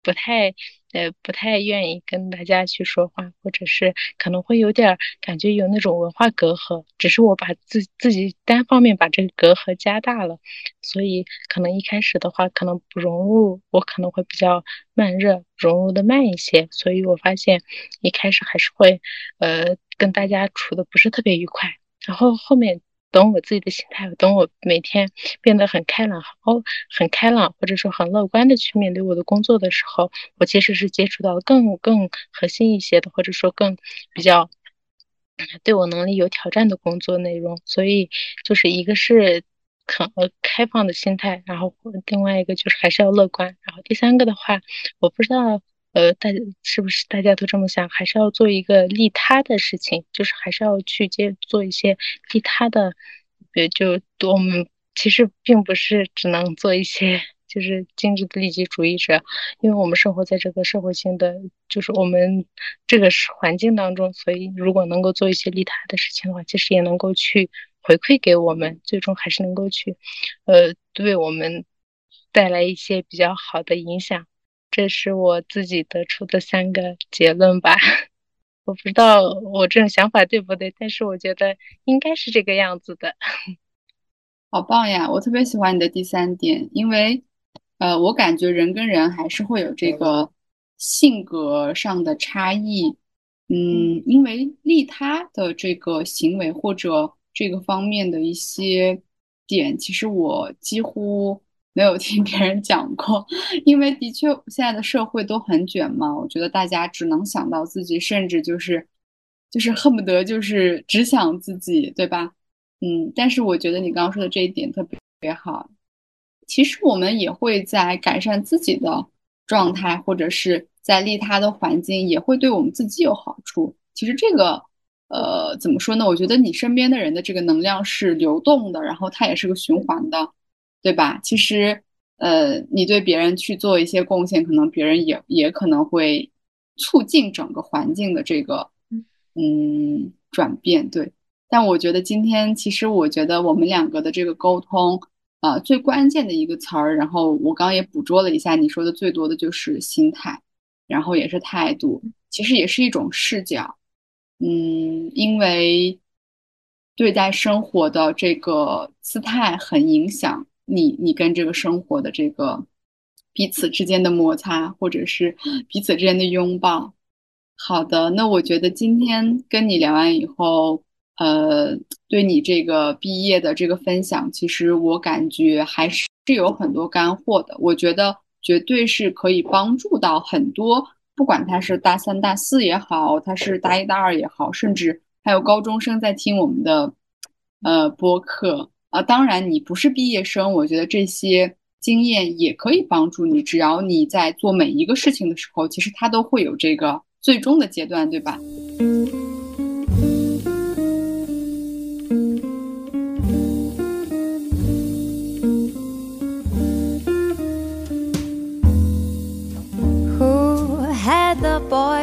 B: 不太呃不太愿意跟大家去说话，或者是可能会有点感觉有那种文化隔阂，只是我把自自己单方面把这个隔阂加大了，所以可能一开始的话可能不融入，我可能会比较慢热，融入的慢一些，所以我发现一开始还是会呃跟大家处的不是特别愉快，然后后面。等我自己的心态，等我每天变得很开朗，哦，很开朗，或者说很乐观的去面对我的工作的时候，我其实是接触到更更核心一些的，或者说更比较对我能力有挑战的工作内容。所以就是一个是很开放的心态，然后另外一个就是还是要乐观，然后第三个的话，我不知道。呃，大家是不是大家都这么想？还是要做一个利他的事情，就是还是要去接做一些利他的，呃，就我们其实并不是只能做一些就是精致的利己主义者，因为我们生活在这个社会性的，就是我们这个环境当中，所以如果能够做一些利他的事情的话，其实也能够去回馈给我们，最终还是能够去，呃，对我们带来一些比较好的影响。这是我自己得出的三个结论吧，我不知道我这种想法对不对，但是我觉得应该是这个样子的。
A: 好棒呀！我特别喜欢你的第三点，因为，呃，我感觉人跟人还是会有这个性格上的差异。嗯，因为利他的这个行为或者这个方面的一些点，其实我几乎。没有听别人讲过，因为的确现在的社会都很卷嘛，我觉得大家只能想到自己，甚至就是就是恨不得就是只想自己，对吧？嗯，但是我觉得你刚刚说的这一点特别特别好。其实我们也会在改善自己的状态，或者是在利他的环境，也会对我们自己有好处。其实这个呃怎么说呢？我觉得你身边的人的这个能量是流动的，然后它也是个循环的。对吧？其实，呃，你对别人去做一些贡献，可能别人也也可能会促进整个环境的这个嗯转变。对，但我觉得今天其实我觉得我们两个的这个沟通啊，最关键的一个词儿，然后我刚刚也捕捉了一下，你说的最多的就是心态，然后也是态度，其实也是一种视角。嗯，因为对待生活的这个姿态很影响。你你跟这个生活的这个彼此之间的摩擦，或者是彼此之间的拥抱。好的，那我觉得今天跟你聊完以后，呃，对你这个毕业的这个分享，其实我感觉还是有很多干货的。我觉得绝对是可以帮助到很多，不管他是大三、大四也好，他是大一、大二也好，甚至还有高中生在听我们的呃播客。啊，当然，你不是毕业生，我觉得这些经验也可以帮助你。只要你在做每一个事情的时候，其实它都会有这个最终的阶段，对吧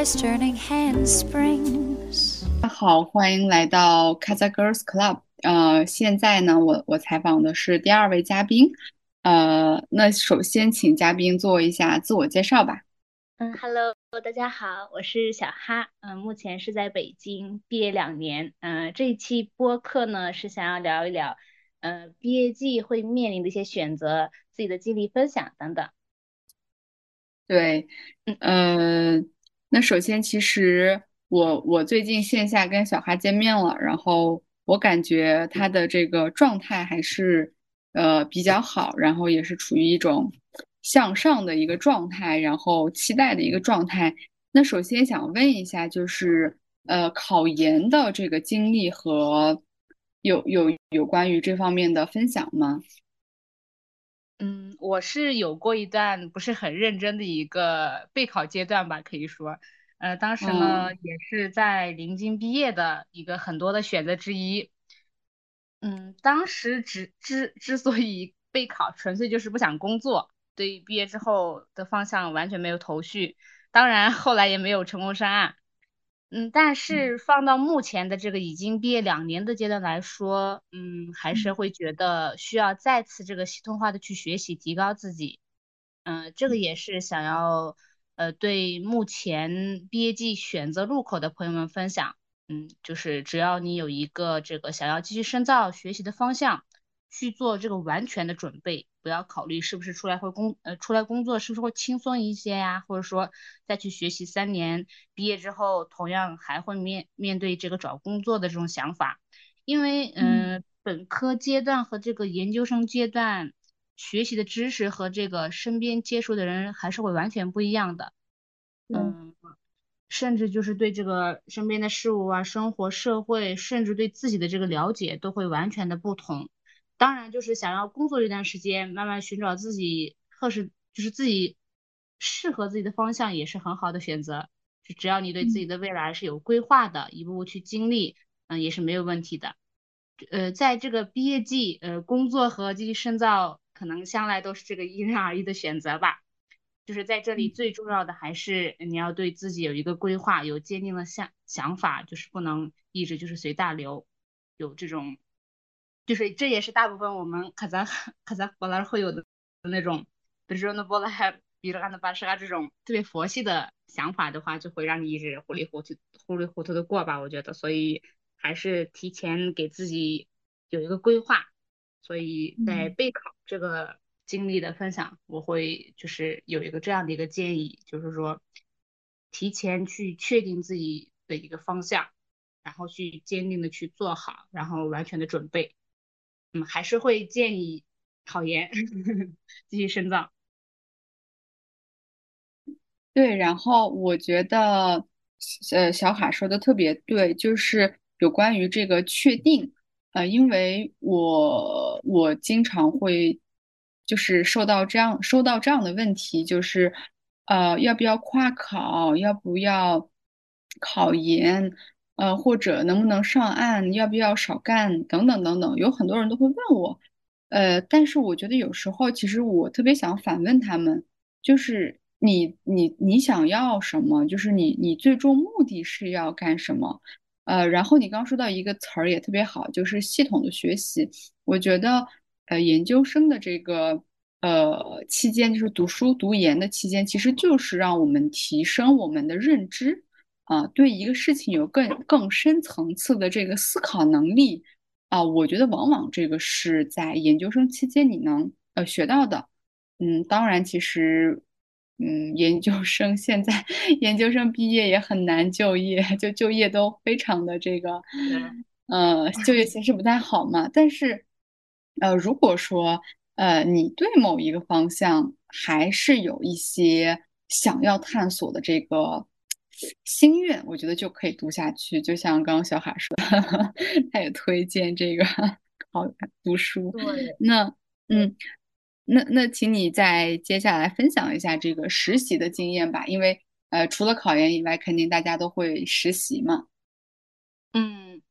C: turning handsprings？
A: 好，欢迎来到 Casa Girls Club。呃，现在呢，我我采访的是第二位嘉宾，呃，那首先请嘉宾做一下自我介绍吧。
D: 嗯，Hello，大家好，我是小哈，嗯，目前是在北京毕业两年，嗯，这一期播客呢是想要聊一聊，呃，毕业季会面临的一些选择，自己的经历分享等等。
A: 对，呃，那首先其实我我最近线下跟小哈见面了，然后我感觉他的这个状态还是呃比较好，然后也是处于一种向上的一个状态，然后期待的一个状态。那首先想问一下，就是呃考研的这个经历和有有有关于这方面的分享吗？
D: 嗯，我是有过一段不是很认真的一个备考阶段吧，可以说，呃，当时呢
A: 嗯
D: 也是在临近毕业的一个很多的选择之一。嗯，当时之之之所以备考，纯粹就是不想工作，对毕业之后的方向完全没有头绪，当然后来也没有成功上岸。嗯，但是放到目前的这个已经毕业两年的阶段来说，嗯，还是
A: 嗯
D: 会觉得需要再次这个系统化的去学习，提高自己。嗯，这个也是想要呃对目前毕业季选择路口的朋友们分享。嗯，就是只要你有一个这个想要继续深造学习的方向，去做这个完全的准备，不要考虑是不是出来会工呃出来工作是不是会轻松一些呀，或者说再去学习三年，毕业之后同样还会面面对这个找工作的这种想法，因为
A: 嗯
D: 本科阶段和这个研究生阶段学习的知识和这个身边接触的人还是会完全不一样的。嗯，甚至就是对这个身边的事物啊、生活、社会，甚至对自己的这个了解都会完全的不同。当然，就是想要工作一段时间，慢慢寻找自己合适，就是自己适合自己的方向，也是很好的选择。就只要你对自己
A: 嗯
D: 的未来是有规划的，一步步去经历，嗯，也是没有问题的。呃，在这个毕业季，呃，工作和继续深造，可能向来都是这个因人而异的选择吧。就是在这里
A: 嗯
D: 最重要的还是你要对自己有一个规划，有坚定的想想法，就是不能一直就是随大流，有这种，就是这也是大部分我们卡扎卡扎波拉会有的那种，比如说那波拉还比如安的巴士啊这种特别佛系的想法的话，就会让你一直糊里糊涂糊里糊涂的过吧，我觉得，所以还是提前给自己有一个规划。所以在
A: 嗯
D: 备考这个经历的分享，我会就是有一个这样的一个建议，就是说提前去确定自己的一个方向，然后去坚定的去做好，然后完全的准备。嗯，还是会建议考研 继续深造。
A: 对，然后我觉得，呃，小卡说的特别对，就是有关于这个确定，呃，因为我我经常会就是受到这样收到这样的问题，就是呃，要不要跨考，要不要考研，呃，或者能不能上岸，要不要少干，等等等等，有很多人都会问我，呃，但是我觉得有时候其实我特别想反问他们。就是你你你想要什么？就是你你最终目的是要干什么？呃，然后你刚说到一个词儿也特别好，就是系统的学习。我觉得，呃，研究生的这个呃期间，就是读书读研的期间，其实就是让我们提升我们的认知啊，对一个事情有更更深层次的这个思考能力啊。我觉得往往这个是在研究生期间你能呃学到的。嗯，当然，其实，嗯，研究生 现在研究生毕业也很难就业，就就业都非常的这个，
D: 对，
A: 呃，就业形势不太好嘛。但是，呃，如果说，呃，你对某一个方向还是有一些想要探索的这个心愿，我觉得就可以读下去。就像刚刚小海说的，他也推荐这个 好读书。
D: 对，
A: 那，嗯。那那，请你再接下来分享一下这个实习的经验吧，因为呃，除了考研以外，肯定大家都会实习嘛。
D: 嗯，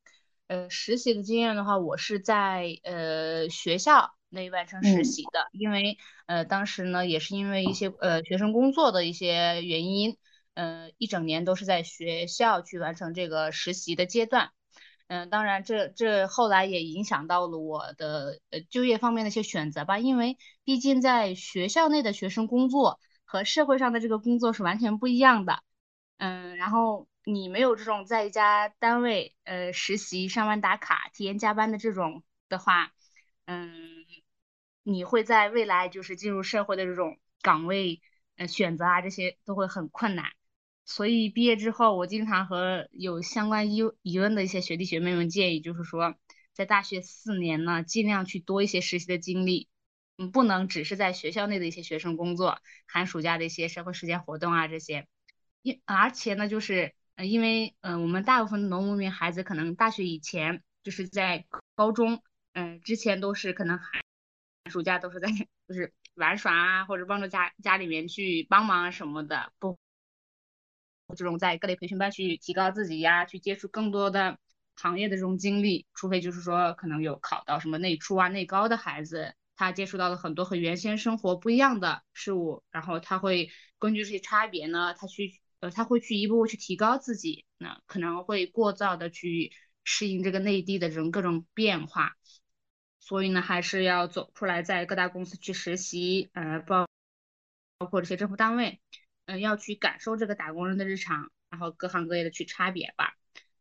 D: 呃，实习的经验的话，我是在呃学校内完成实
A: 嗯
D: 习的，因为呃当时呢也是因为一些呃学生工作的一些原因，呃一整年都是在学校去完成这个实习的阶段。嗯，当然这这后来也影响到了我的呃就业方面的一些选择吧，因为毕竟在学校内的学生工作和社会上的这个工作是完全不一样的。嗯，然后你没有这种在一家单位呃实习、上班打卡、体验加班的这种的话，嗯，你会在未来就是进入社会的这种岗位，呃选择啊这些都会很困难。所以毕业之后，我经常和有相关疑疑问的一些学弟学妹们建议，就是说，在大学四年呢，尽量去多一些实习的经历，嗯，不能只是在学校内的一些学生工作、寒暑假的一些社会实践活动啊这些。因而且呢，就是呃，因为嗯，我们大部分农牧民孩子可能大学以前就是在高中，嗯，之前都是可能寒暑假都是在 就是玩耍啊，或者帮助家家里面去帮忙啊什么的，不。这种在各类培训班去提高自己呀，去接触更多的行业的这种经历，除非就是说可能有考到什么内初啊、内高的孩子，他接触到了很多和原先生活不一样的事物，然后他会根据这些差别呢，他去呃他会去一步步去提高自己，那可能会过早的去适应这个内地的这种各种变化，所以呢，还是要走出来，在各大公司去实习，呃，包包括这些政府单位。嗯，要去感受这个打工人的日常，然后各行各业的去差别吧，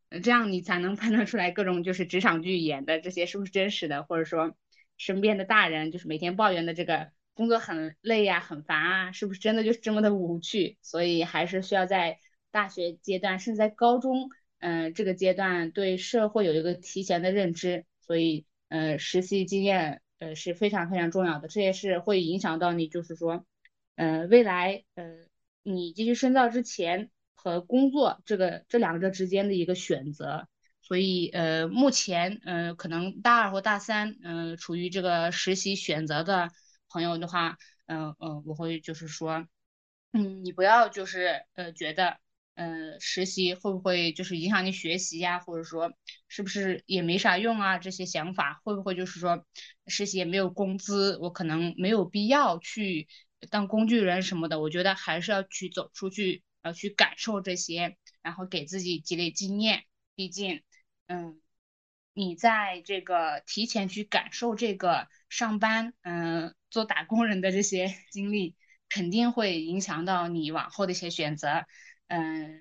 D: 嗯，这样你才能判断出来各种就是职场剧演的这些是不是真实的，或者说身边的大人就是每天抱怨的这个工作很累呀、很烦啊，是不是真的就是这么的无趣？所以还是需要在大学阶段，甚至在高中，嗯，这个阶段对社会有一个提前的认知，所以，呃，实习经验，呃，是非常非常重要的，这也是会影响到你，就是说，呃，未来，呃。你继续深造之前和工作这个这两者之间的一个选择，所以呃，目前呃，可能大二或大三嗯，处于这个实习选择的朋友的话，嗯嗯，我会就是说，嗯，你不要就是呃觉得呃实习会不会就是影响你学习呀，或者说是不是也没啥用啊？这些想法会不会就是说实习也没有工资，我可能没有必要去。当工具人什么的，我觉得还是要去走出去，要去感受这些，然后给自己积累经验。毕竟，嗯，你在这个提前去感受这个上班，嗯，做打工人的这些 经历，肯定会影响到你往后的一些选择。嗯，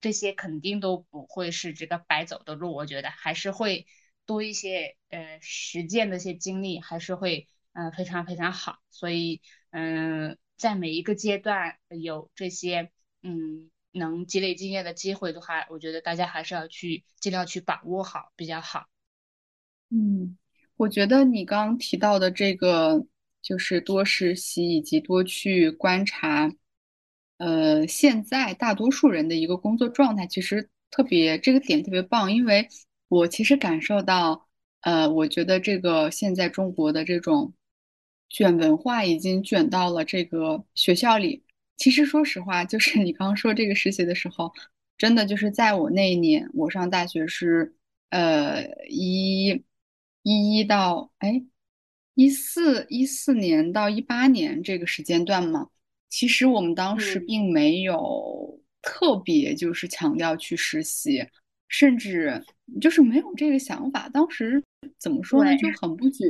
D: 这些肯定都不会是这个白走的路，我觉得还是会多一些呃实践的一些经历，还是会呃非常非常好。所以。嗯，在每一个阶段有这些嗯能积累经验的机会的话，我觉得大家还是要去尽量去把握好比较好。
A: 嗯，我觉得你刚刚提到的这个就是多实习以及多去观察，呃，现在大多数人的一个工作状态，其实特别这个点特别棒，因为我其实感受到，呃，我觉得这个现在中国的这种。卷文化已经卷到了这个学校里。其实说实话，就是你刚刚说这个实习的时候，真的就是在我那一年，我上大学是呃一一一到哎一四一四年到一八年这个时间段嘛。其实我们当时并没有特别就是强调去实习，甚至就是没有这个想法。当时怎么说呢，就很不卷，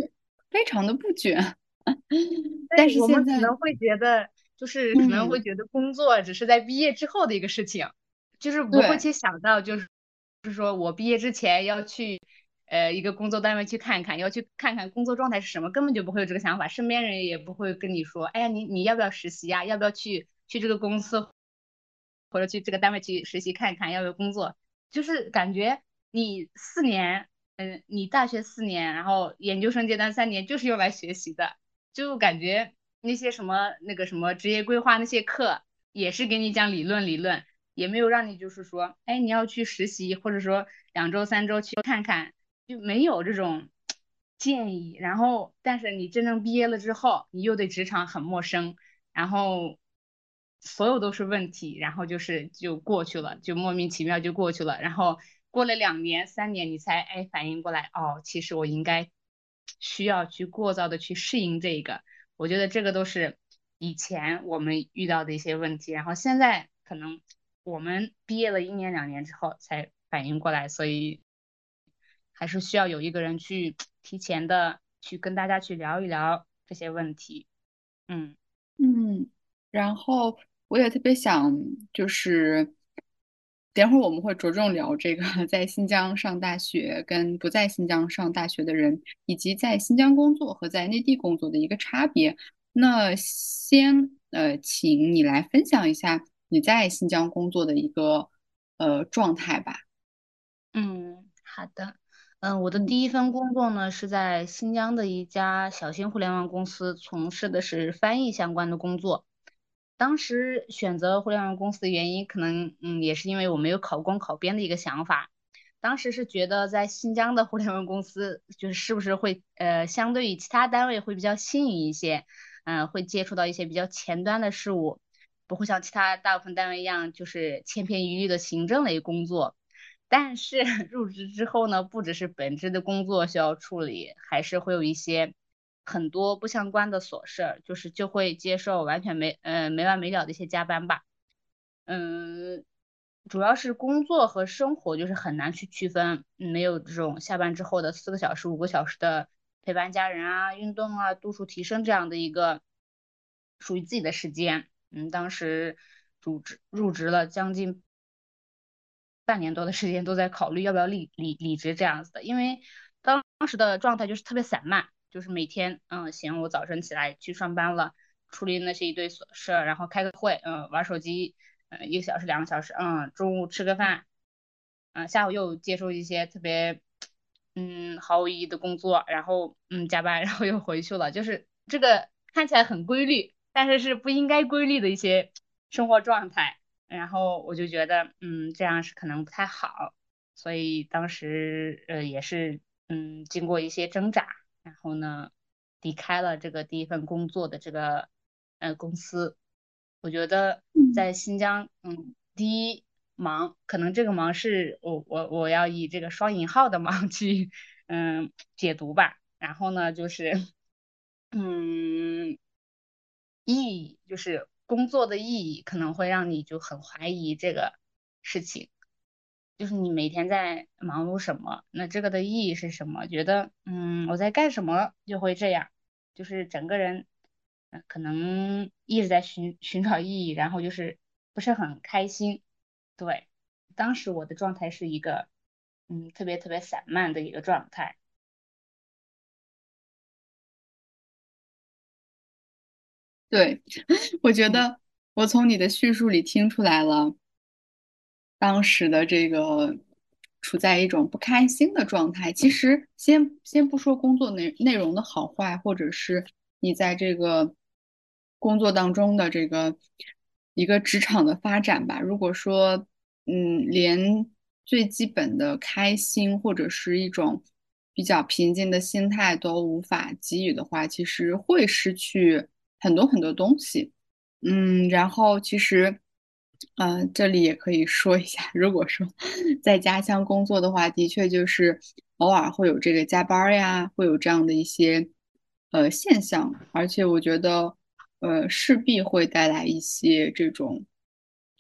A: 非常的不卷。但是
D: 我们可能会觉得，就是可能会觉得工作只是在毕业之后的一个事情，就是不会去想到，就是就是说我毕业之前要去呃一个工作单位去看看，要去看看工作状态是什么，根本就不会有这个想法，身边人也不会跟你说，哎呀，你你要不要实习呀？要不要去去这个公司或者去这个单位去实习看看，要不要工作？就是感觉你四年，嗯，你大学四年，然后研究生阶段三年，就是用来学习的。就感觉那些什么那个什么职业规划那些课也是给你讲理论理论，也没有让你就是说，哎，你要去实习，或者说两周三周去看看，就没有这种建议。然后，但是你真正毕业了之后，你又对职场很陌生，然后所有都是问题，然后就是就过去了，就莫名其妙就过去了。然后过了两年三年，你才哎反应过来，哦，其实我应该。需要去过早的去适应这个，我觉得这个都是以前我们遇到的一些问题，然后现在可能我们毕业了一年两年之后才反应过来，所以还是需要有一个人去提前的去跟大家去聊一聊这些问题。嗯
A: 嗯，然后我也特别想就是。等会儿我们会着重聊这个 在新疆上大学跟不在新疆上大学的人，以及在新疆工作和在内地工作的一个差别。那先呃，请你来分享一下你在新疆工作的一个呃状态吧。
D: 嗯，好的。嗯，我的第一份工作呢是在新疆的一家小型互联网公司，从事的是翻译相关的工作。当时选择互联网公司的原因，可能嗯也是因为我没有考公考编的一个想法。当时是觉得在新疆的互联网公司，就是是不是会呃相对于其他单位会比较新颖一些，嗯，会接触到一些比较前端的事物，不会像其他大部分单位一样就是千篇一律的行政类工作。但是 入职之后呢，不只是本职的工作需要处理，还是会有一些很多不相关的琐事儿，就是就会接受完全没呃没完没了的一些加班吧，嗯。主要是工作和生活就是很难去区分，没有这种下班之后的四个小时、五个小时的陪伴家人啊、运动啊、度数提升这样的一个属于自己的时间。嗯，当时入职入职了将近半年多的时间，都在考虑要不要离离离职这样子的，因为当时的状态就是特别散漫，就是每天嗯行，我早晨起来去上班了，处理那些一堆琐事，然后开个会，嗯，玩手机。嗯，一个小时、两个小时，嗯，中午吃个饭，嗯，下午又接受一些特别，嗯，毫无意义的工作，然后，嗯，加班，然后又回去了，就是这个看起来很规律，但是是不应该规律的一些生活状态。然后我就觉得，嗯，这样是可能不太好，所以当时，呃，也是，嗯，经过一些挣扎，然后呢，离开了这个第一份工作的这个，呃，公司。我觉得在新疆，嗯，第一忙，可能这个忙是我我我要以这个双引号的忙 去，嗯，解读吧。然后呢，就是，嗯，意义就是工作的意义可能会让你就很怀疑这个事情，就是你每天在忙碌什么，那这个的意义是什么？觉得，嗯，我在干什么就会这样，就是整个人。可能一直在寻寻找意义，然后就是不是很开心。对，当时我的状态是一个，嗯，特别特别散漫的一个状态。
A: 对，我觉得我从你的叙述里听出来了，当时的这个处在一种不开心的状态。其实，先先不说工作内内容的好坏，或者是你在这个。工作当中的这个一个职场的发展吧，如果说嗯，连最基本的开心或者是一种比较平静的心态都无法给予的话，其实会失去很多很多东西。嗯，然后其实嗯，这里也可以说一下，如果说在家乡工作的话，的确就是偶尔会有这个加班呀，会有这样的一些呃现象，而且我觉得。呃，势必会带来一些这种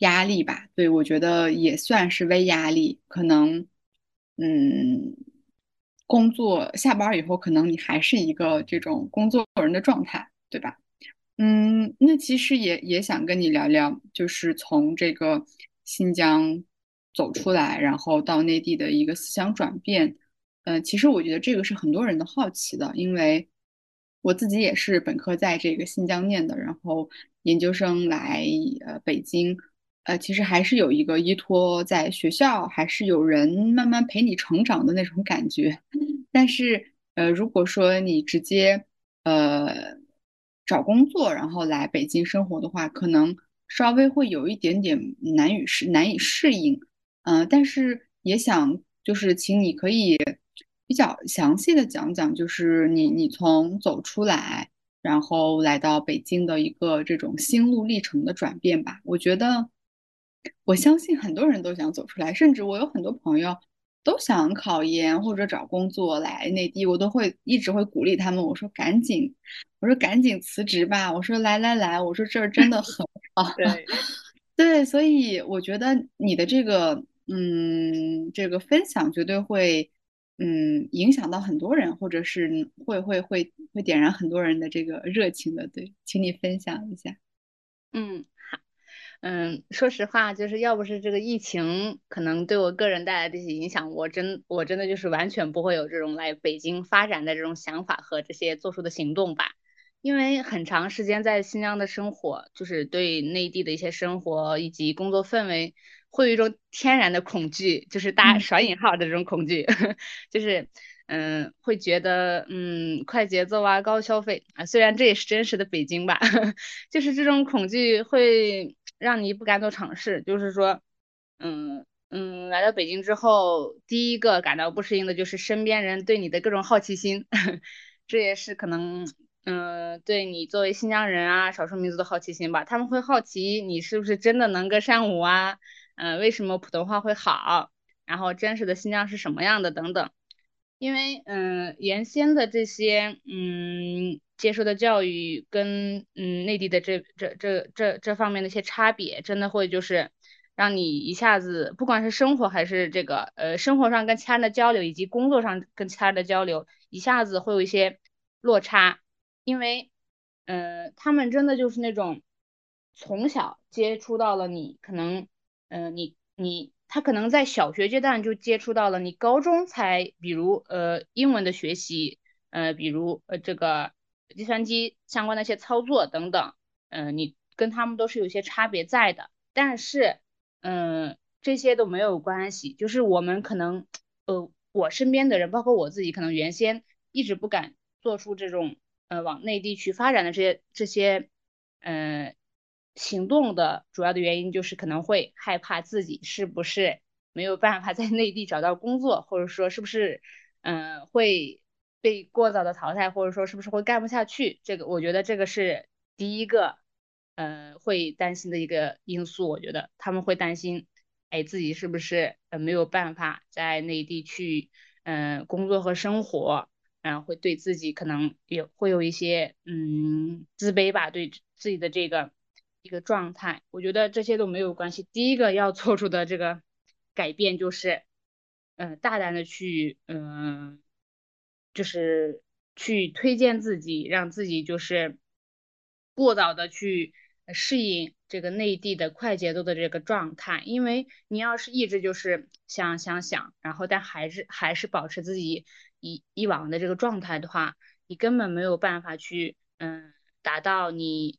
A: 压力吧？对，我觉得也算是微压力。可能，嗯，工作下班以后，可能你还是一个这种工作人的状态，对吧？嗯，那其实也也想跟你聊聊，就是从这个新疆走出来，然后到内地的一个思想转变。嗯，其实我觉得这个是很多人的好奇的，因为。我自己也是本科在这个新疆念的，然后研究生来呃北京，呃其实还是有一个依托在学校，还是有人慢慢陪你成长的那种感觉。但是呃如果说你直接呃找工作，然后来北京生活的话，可能稍微会有一点点难以适难以适应。嗯，但是也想就是请你可以。比较详细的讲讲，就是你你从走出来，然后来到北京的一个这种心路历程的转变吧。我觉得，我相信很多人都想走出来，甚至我有很多朋友都想考研或者找工作来内地，我都会一直会鼓励他们，我说赶紧，我说赶紧辞职吧，我说来来来，我说这儿真的很 好。
D: 对
A: 对，所以我觉得你的这个嗯这个分享绝对会。嗯，影响到很多人，或者是会会会会点燃很多人的这个热情的，对，请你分享一下。
D: 嗯，好，嗯，说实话，就是要不是这个疫情可能对我个人带来的这些影响，我真我真的就是完全不会有这种来北京发展的这种想法和这些做出的行动吧。因为很长时间在新疆的生活，就是对内地的一些生活以及工作氛围，会有一种天然的恐惧，就是打甩引号的这种恐惧，就是嗯，会觉得嗯快节奏啊，高消费啊，虽然这也是真实的北京吧，就是这种恐惧会让你不敢做尝试，就是说嗯嗯，来到北京之后，第一个感到不适应的就是身边人对你的各种好奇心，这也是可能。嗯，对你作为新疆人啊，少数民族的好奇心吧，他们会好奇你是不是真的能歌善舞啊，嗯，为什么普通话会好，然后真实的新疆是什么样的等等。因为嗯，原先的这些嗯接受的教育跟嗯内地的这这这这这方面的一些差别，真的会就是让你一下子，不管是生活还是这个呃生活上跟其他人的交流，以及工作上跟其他人的交流，一下子会有一些落差。因为，嗯，他们真的就是那种从小接触到了你，可能，嗯，你你他可能在小学阶段就接触到了，你高中才，比如呃英文的学习，呃，比如呃这个计算机相关的一些操作等等，嗯，你跟他们都是有些差别在的。但是，嗯，这些都没有关系，就是我们可能，呃，我身边的人，包括我自己，可能原先一直不敢做出这种。呃，往内地去发展的这些这些，嗯，行动的主要的原因就是可能会害怕自己是不是没有办法在内地找到工作，或者说是不是，嗯，会被过早的淘汰，或者说是不是会干不下去。这个我觉得这个是第一个，嗯，会担心的一个因素。我觉得他们会担心，哎，自己是不是呃没有办法在内地去，嗯，工作和生活。然后会对自己可能有会有一些嗯自卑吧，对自己的这个一个状态，我觉得这些都没有关系。第一个要做出的这个改变就是，嗯，大胆的去嗯，就是去推荐自己，让自己就是过早的去适应这个内地的快节奏的这个状态，因为你要是一直就是想想想，然后但还是还是保持自己。以以往的这个状态的话，你根本没有办法去，嗯，达到你，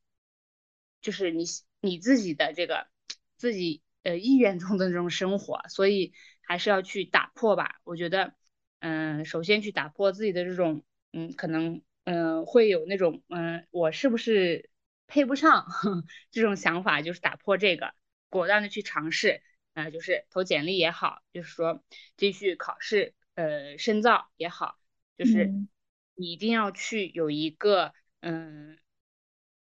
D: 就是你你自己的这个自己呃意愿中的这种生活，所以还是要去打破吧。我觉得，嗯，首先去打破自己的这种，嗯，可能，嗯，会有那种，嗯，我是不是配不上 这种想法，就是打破这个，果断的去尝试，啊，就是投简历也好，就是说继续考试。呃，深造也好，就是你一定要去有一个嗯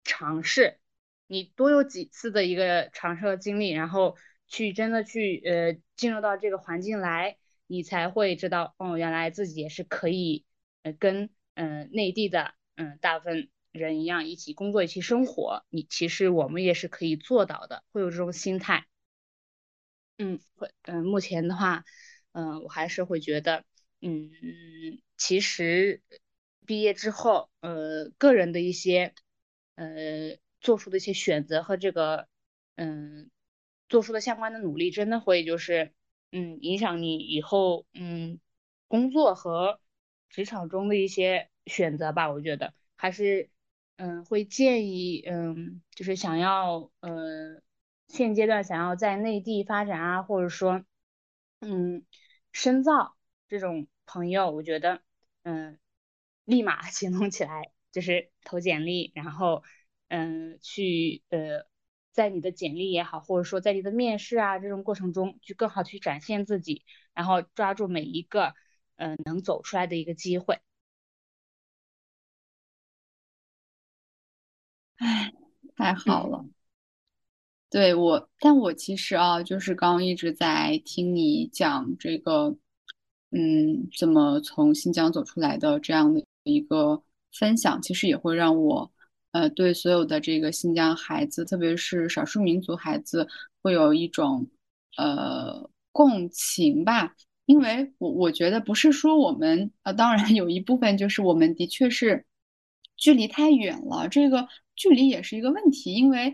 D: 尝试，你多有几次的一个尝试的经历，然后去真的去呃进入到这个环境来，你才会知道哦，原来自己也是可以呃跟嗯内地的嗯大部分人一样一起工作一起生活，你其实我们也是可以做到的，会有这种心态。嗯，会嗯目前的话。嗯，我还是会觉得，嗯，其实毕业之后，呃，个人的一些，呃，做出的一些选择和这个，嗯，做出的相关的努力，真的会就是，嗯，影响你以后，嗯，工作和职场中的一些选择吧。我觉得还是，嗯，会建议，嗯，就是想要，呃，现阶段想要在内地发展啊，或者说，嗯。深造这种朋友，我觉得，嗯，立马 行动起来，就是投简历，然后，嗯，去，呃，在你的简历也好，或者说在你的面试啊这种过程中，去更好去展现自己，然后抓住每一个，嗯，能走出来的一个机会。
A: 哎，太好了。对我，但我其实啊，就是刚刚一直在听你讲这个，嗯，怎么从新疆走出来的这样的一个分享，其实也会让我，呃，对所有的这个新疆孩子，特别是少数民族孩子，会有一种呃共情吧。因为我我觉得不是说我们，呃，当然有一部分就是我们的确是距离太远了，这个距离也是一个问题，因为。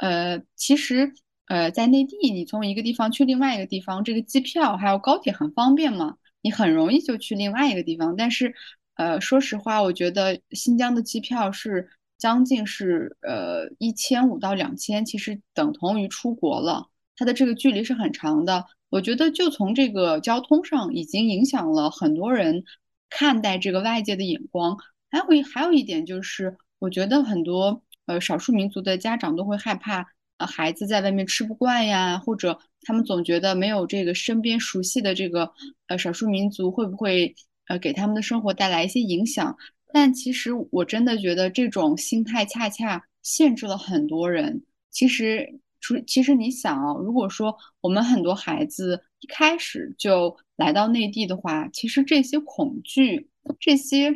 A: 呃，其实，呃，在内地，你从一个地方去另外一个地方，这个机票还有高铁很方便嘛，你很容易就去另外一个地方。但是，呃，说实话，我觉得新疆的机票是将近是呃一千五到两千，其实等同于出国了。它的这个距离是很长的。我觉得就从这个交通上已经影响了很多人看待这个外界的眼光。还有一还有一点就是，我觉得很多呃少数民族的家长都会害怕呃孩子在外面吃不惯呀，或者他们总觉得没有这个身边熟悉的这个呃少数民族会不会呃给他们的生活带来一些影响。但其实我真的觉得这种心态恰恰限制了很多人。其实，其实你想啊，如果说我们很多孩子一开始就来到内地的话，其实这些恐惧、这些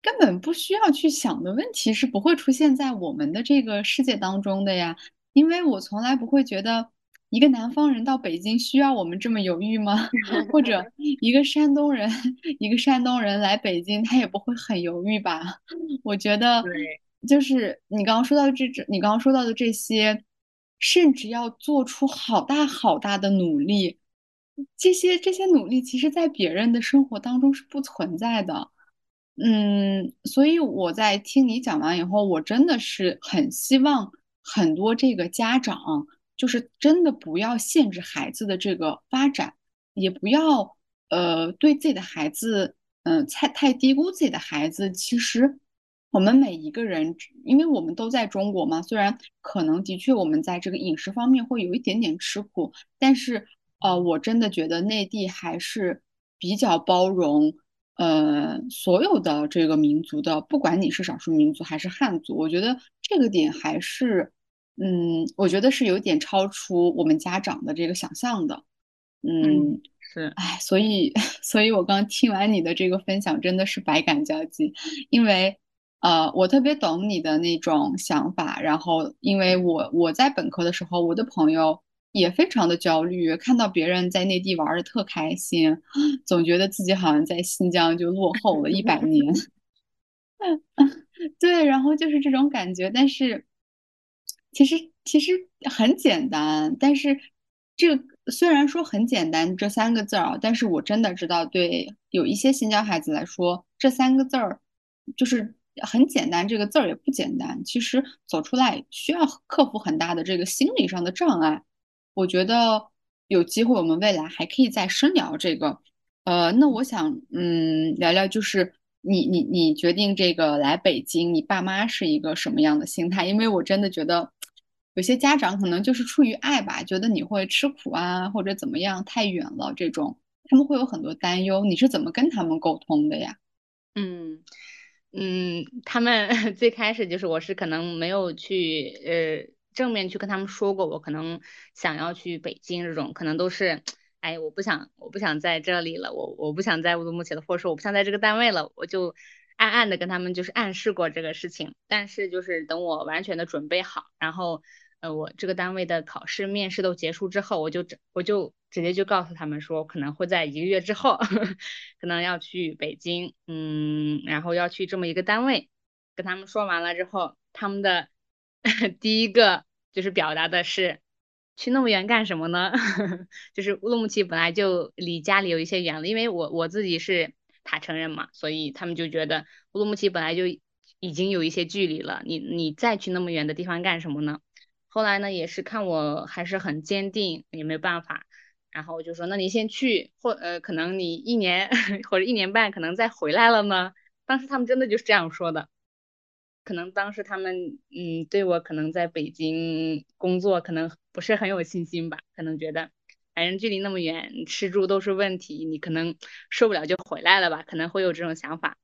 A: 根本不需要去想的问题是不会出现在我们的这个世界当中的呀。因为我从来不会觉得。一个南方人到北京需要我们这么犹豫吗？或者 一个山东人，一个山东人来北京，他也不会很犹豫吧？我觉得，就是你刚刚说到的这，你刚刚说到的这些，甚至要做出好大好大的努力，这些这些努力，其实在别人的生活当中是不存在的。嗯，所以我在听你讲完以后，我真的是很希望很多这个家长。就是真的不要限制孩子的这个发展，也不要呃对自己的孩子嗯太太低估自己的孩子。其实我们每一个人，因为我们都在中国嘛，虽然可能的确我们在这个饮食方面会有一点点吃苦，但是呃我真的觉得内地还是比较包容呃所有的这个民族的，不管你是少数民族还是汉族，我觉得这个点还是。嗯，我觉得是有点超出我们家长的这个想象的。嗯，
D: 是，
A: 哎，所以，所以我刚听完你的这个分享，真的是百感交集。因为，呃，我特别懂你的那种想法。然后，因为我我在本科的时候，我的朋友也非常的焦虑，看到别人在内地玩的特开心，总觉得自己好像在新疆就落后了一百年。对，然后就是这种感觉，但是。其实其实很简单，但是这虽然说很简单这三个字儿啊，但是我真的知道，对有一些新疆孩子来说，这三个字儿就是很简单，这个字儿也不简单。其实走出来需要克服很大的这个心理上的障碍。我觉得有机会我们未来还可以再深聊这个。呃，那我想嗯聊聊就是。你你你决定这个来北京，你爸妈是一个什么样的心态？因为我真的觉得，有些家长可能就是出于爱吧，觉得你会吃苦啊，或者怎么样，太远了这种，他们会有很多担忧。你是怎么跟他们沟通的呀？
D: 嗯嗯，他们 最开始就是我是可能没有去呃正面去跟他们说过，我可能想要去北京这种，可能都是。哎，我不想，我不想在这里了，我我不想在乌鲁木齐了，或者说我不想在这个单位了，我就暗暗的跟他们就是暗示过这个事情。但是就是等我完全的准备好，然后呃我这个单位的考试面试都结束之后，我就我就直接就告诉他们说，可能会在一个月之后，可能要去北京，嗯，然后要去这么一个单位。跟他们说完了之后，他们的 第一个就是表达的是。去那么远干什么呢？就是乌鲁木齐本来就离家里有一些远了，因为我我自己是塔城人嘛，所以他们就觉得乌鲁木齐本来就已经有一些距离了，你你再去那么远的地方干什么呢？后来呢，也是看我还是很坚定，也没办法，然后我就说，那你先去，或呃，可能你一年 或者一年半可能再回来了呢。当时他们真的就是这样说的。可能当时他们嗯对我可能在北京工作可能不是很有信心吧，可能觉得反正距离那么远，吃住都是问题，你可能受不了就回来了吧，可能会有这种想法。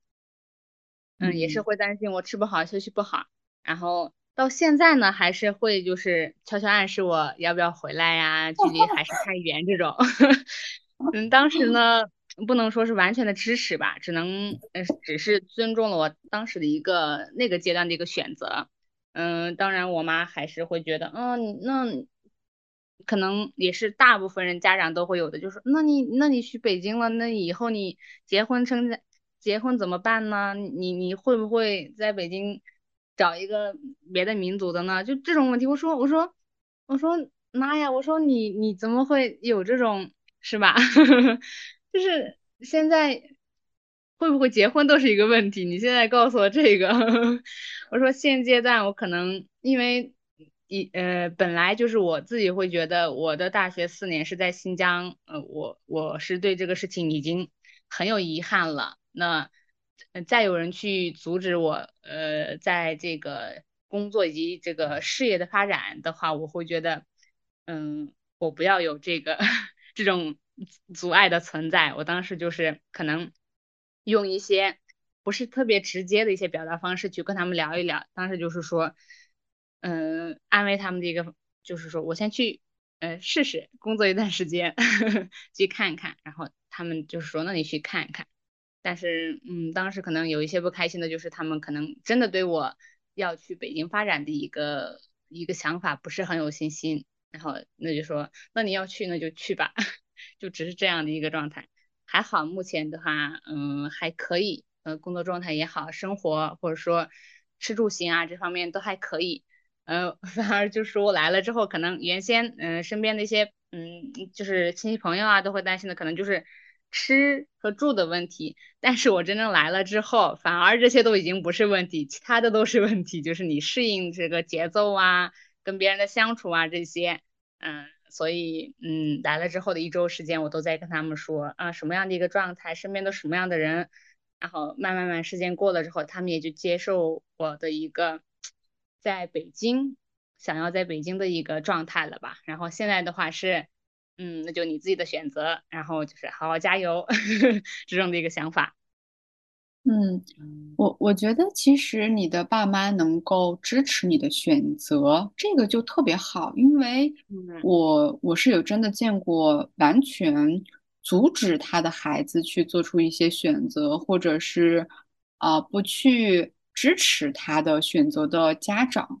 D: 嗯，也是会担心我吃不好休息不好，然后到现在呢还是会就是悄悄暗示我要不要回来呀，距离还是太远这种。嗯，当时呢。不能说是完全的支持吧，只能呃只是尊重了我当时的一个那个阶段的一个选择。嗯，当然我妈还是会觉得，嗯，那可能也是大部分人家长都会有的，就是那你那你去北京了，那以后你结婚成结婚怎么办呢？你你会不会在北京找一个别的民族的呢？就这种问题，我说我说我说妈呀，我说你你怎么会有这种是吧？就是现在会不会结婚都是一个问题。你现在告诉我这个，我说现阶段我可能因为一呃本来就是我自己会觉得我的大学四年是在新疆，呃我我是对这个事情已经很有遗憾了。那嗯再有人去阻止我，呃在这个工作以及这个事业的发展的话，我会觉得，嗯，我不要有这个 这种阻碍的存在。我当时就是可能。用一些不是特别直接的一些表达方式去跟他们聊一聊，当时就是说，嗯，安慰他们的一个，就是说我先去，呃，试试工作一段时间，去看看，然后他们就是说，那你去看看。但是，嗯，当时可能有一些不开心的，就是他们可能真的对我要去北京发展的一个一个想法不是很有信心，然后那就说，那你要去那就去吧，就只是这样的一个状态。还好，目前的话，嗯，还可以，呃，工作状态也好，生活或者说吃住行啊这方面都还可以，呃，反而就是我来了之后，可能原先，嗯，身边的一些，嗯，就是亲戚朋友啊，都会担心的，可能就是吃和住的问题。但是我真正来了之后，反而这些都已经不是问题，其他的都是问题，就是你适应这个节奏啊，跟别人的相处啊这些，嗯。所以，嗯，来了之后的一周时间，我都在跟他们说啊，什么样的一个状态，身边都什么样的人，然后慢慢慢时间过了之后，他们也就接受我的一个在北京想要在北京的一个状态了吧。然后现在的话是，嗯，那就你自己的选择，然后就是好好加油 这种的一个想法。
A: 嗯，我我觉得其实你的爸妈能够支持你的选择，这个就特别好，因为我我是有真的见过完全阻止他的孩子去做出一些选择，或者是啊不去支持他的选择的家长，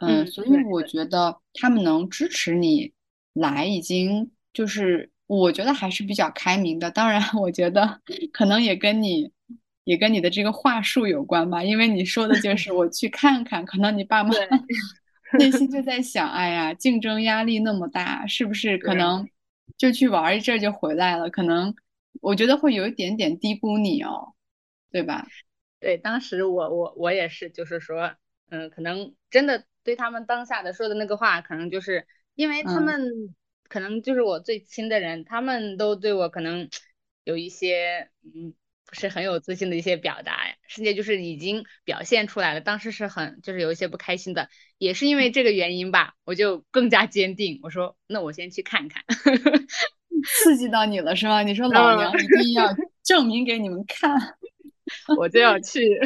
A: 嗯，所以我觉得他们能支持你来，已经就是我觉得还是比较开明的。当然，我觉得可能也跟你。也跟你的这个话术有关吧，因为你说的就 是我去看看，可能你爸妈 内心就在想，哎呀，竞争压力那么大，是不是可能就去玩一阵就回来了？可能我觉得会有一点点低估你哦，对吧？
D: 对，当时我我我也是，就是说，嗯，可能真的对他们当下的说的那个话，可能就是因为他们可能就是我最亲的人，他们都对我可能有一些嗯。不是很有自信的一些表达呀，甚至就是已经表现出来了。当时是很就是有一些不开心的，也是因为这个原因吧，我就更加坚定。我说那我先去看看，
A: 刺激到你了是吗？你说老娘一定要证明给你们看，
D: 我就要去。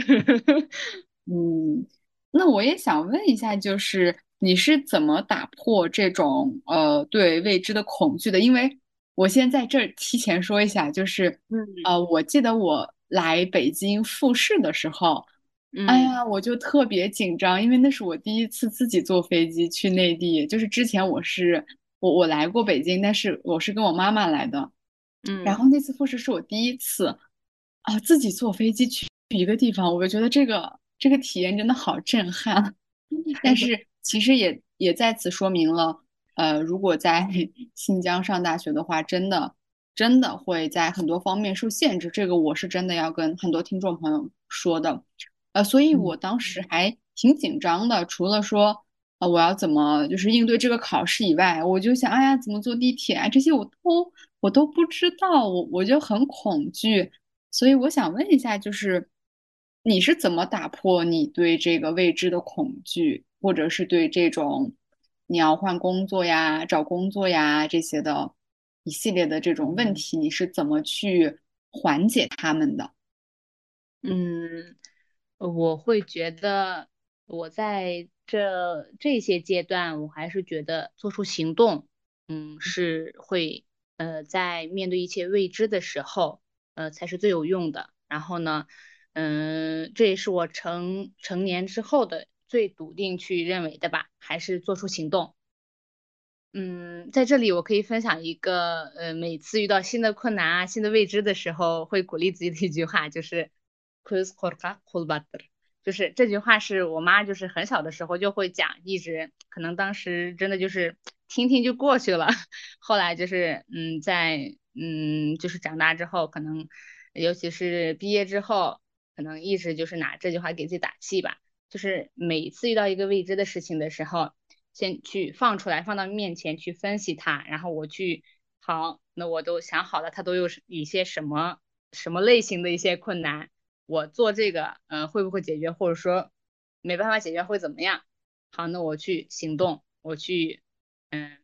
A: 嗯，那我也想问一下，就是你是怎么打破这种呃对未知的恐惧的？因为。我先在这提前说一下，就是，呃，我记得我来北京复试的时候，哎呀，我就特别紧张，因为那是我第一次自己坐飞机去内地。就是之前我是我我来过北京，但是我是跟我妈妈来的，
D: 嗯，
A: 然后那次复试是我第一次啊，自己坐飞机去一个地方，我就觉得这个这个体验真的好震撼。但 是其实也也在此说明了。呃，如果在 新疆上大学的话，真的真的会在很多方面受限制。这个我是真的要跟很多听众朋友说的。呃，所以我当时还挺紧张的。除了说，呃，我要怎么就是应对这个考试以外，我就想，哎呀，怎么坐地铁啊？这些我都我都不知道，我我就很恐惧。所以我想问一下，就是你是怎么打破你对这个未知的恐惧，或者是对这种？你要换工作呀，找工作呀，这些的一系列的这种问题，你是怎么去缓解他们的？
D: 嗯，我会觉得我在这这些阶段，我还是觉得做出行动，嗯，是会呃在面对一切未知的时候，呃才是最有用的。然后呢，嗯，这也是我成成年之后的。最笃定去认为的吧，还是做出行动。嗯，在这里我可以分享一个，呃，每次遇到新的困难啊、新的未知的时候，会鼓励自己的一句话，就是 q u i s k o r k a k u l b a t r，就是这句话是我妈就是很小的时候就会讲，一直可能当时真的就是听听就过去了。后来就是，嗯，在嗯就是长大之后，可能尤其是毕业之后，可能一直就是拿这句话给自己打气吧。就是每次遇到一个未知的事情的时候，先去放出来，放到面前去分析它，然后我去好，那我都想好了，它都有一些什么什么类型的一些困难，我做这个，嗯，会不会解决，或者说没办法解决会怎么样？好，那我去行动，我去，嗯，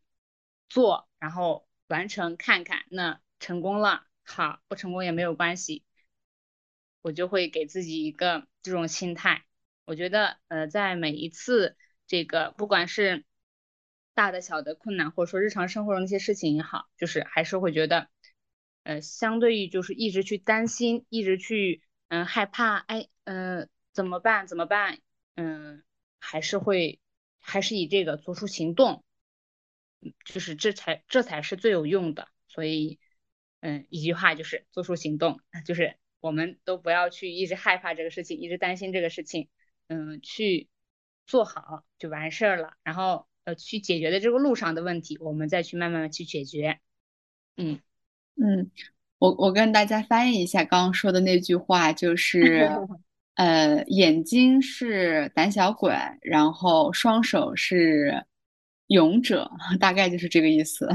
D: 做，然后完成看看，那成功了，好，不成功也没有关系，我就会给自己一个这种心态。我觉得，呃，在每一次这个不管是大的小的困难，或者说日常生活中一些事情也好，就是还是会觉得，呃，相对于就是一直去担心，一直去嗯害怕，哎，嗯，怎么办？怎么办？嗯，还是会还是以这个做出行动，就是这才这才是最有用的。所以，嗯，一句话就是做出行动，就是我们都不要去一直害怕这个事情，一直担心这个事情。嗯，去做好就完事儿了，然后呃，去解决的这个路上的问题，我们再去慢慢的去解决。嗯
A: 嗯，我我跟大家翻译一下刚刚说的那句话，就 是呃，眼睛是胆小鬼，然后双手是勇者，大概就是这个意思。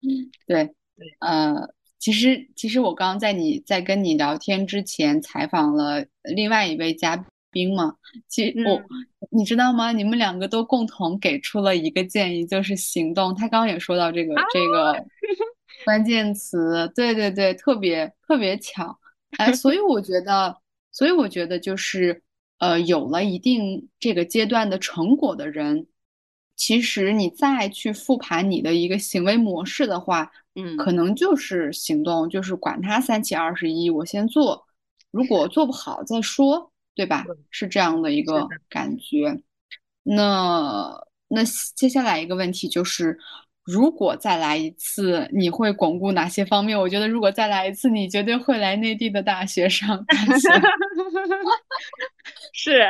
A: 对，呃，其实其实我刚刚在你在跟你聊天之前，采访了另外一位嘉。宾嘛，其实我你知道吗？你们两个都共同给出了一个建议，就是行动。他刚刚也说到这个这个 关键词，对对对，特别特别巧。哎，所以 我觉得，所以我觉得就是呃，有了一定这个阶段的成果的人，其实你再去复盘你的一个行为模式的话，
D: 嗯，
A: 可能就是行动，就是管他三七二十一，我先做，如果做不好再说。对吧？是这样的一个感觉。那那接下来一个问题就是，如果再来一次，你会巩固哪些方面？我觉得，如果再来一次，你绝对会来内地的大学上大学。
D: 是，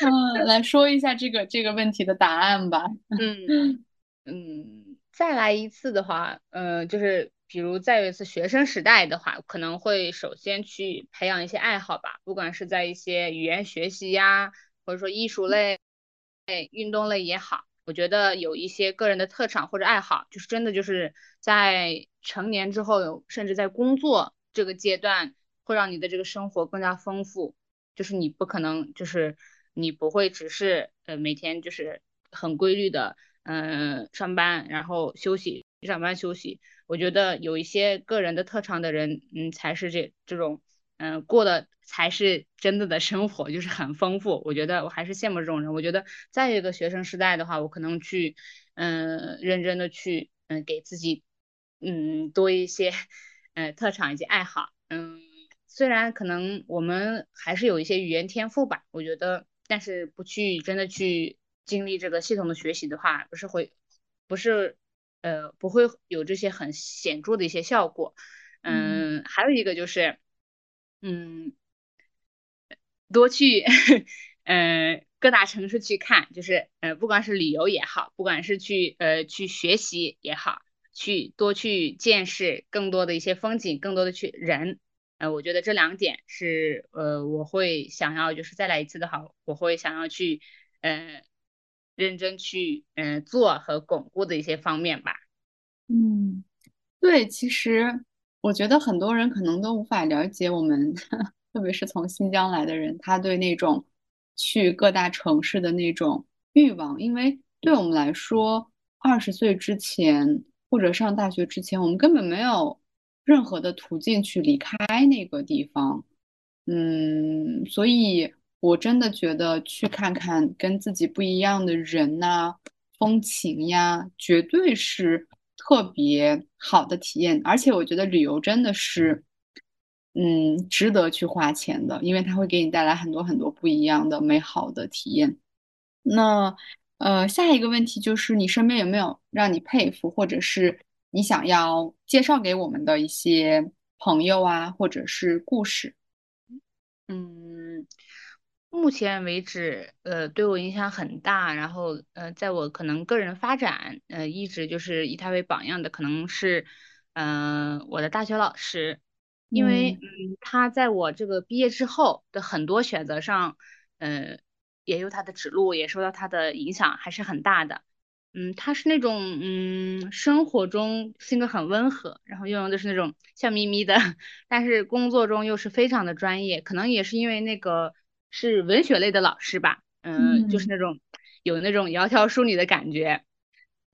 A: 嗯，来说一下这个这个问题的答案吧。
D: 嗯 嗯，再来一次的话，呃，就是。比如再有一次学生时代的话，可能会首先去培养一些爱好吧，不管是在一些语言学习呀，或者说艺术类、哎运动类也好，我觉得有一些个人的特长或者爱好，就是真的就是在成年之后，甚至在工作这个阶段，会让你的这个生活更加丰富。就是你不可能，就是你不会只是呃每天就是很规律的嗯上班，然后休息，上班休息。我觉得有一些个人的特长的人，嗯，才是这这种，嗯，过的才是真的的生活，就是很丰富。我觉得我还是羡慕这种人。我觉得再一个学生时代的话，我可能去，嗯，认真的去，嗯，给自己，嗯，多一些，嗯，特长以及爱好。嗯，虽然可能我们还是有一些语言天赋吧，我觉得，但是不去真的去经历这个系统的学习的话，不是会，不是。呃，不会有这些很显著的一些效果。嗯，还有一个就是，嗯，多去，呃，各大城市去看，就是呃，不管是旅游也好，不管是去呃去学习也好，去多去见识更多的一些风景，更多的去人。呃，我觉得这两点是呃，我会想要就是再来一次的话，我会想要去呃。认真去嗯做和巩固的一些方面吧。
A: 嗯，对，其实我觉得很多人可能都无法了解我们，特别是从新疆来的人，他对那种去各大城市的那种欲望，因为对我们来说，二十岁之前或者上大学之前，我们根本没有任何的途径去离开那个地方。嗯，所以。我真的觉得去看看跟自己不一样的人呐，风情呀，绝对是特别好的体验。而且我觉得旅游真的是，嗯，值得去花钱的，因为它会给你带来很多很多不一样的美好的体验。那呃，下一个问题就是你身边有没有让你佩服，或者是你想要介绍给我们的一些朋友啊，或者是故事？
D: 嗯。目前为止，呃，对我影响很大。然后，呃，在我可能个人发展，呃，一直就是以他为榜样的，可能是，嗯，我的大学老师，因为嗯，他在我这个毕业之后的很多选择上，呃，也有他的指路，也受到他的影响，还是很大的。嗯，他是那种嗯，生活中性格很温和，然后拥有的是那种笑眯眯的，但是工作中又是非常的专业。可能也是因为那个是文学类的老师吧，嗯，就是那种有那种窈窕淑女的感觉。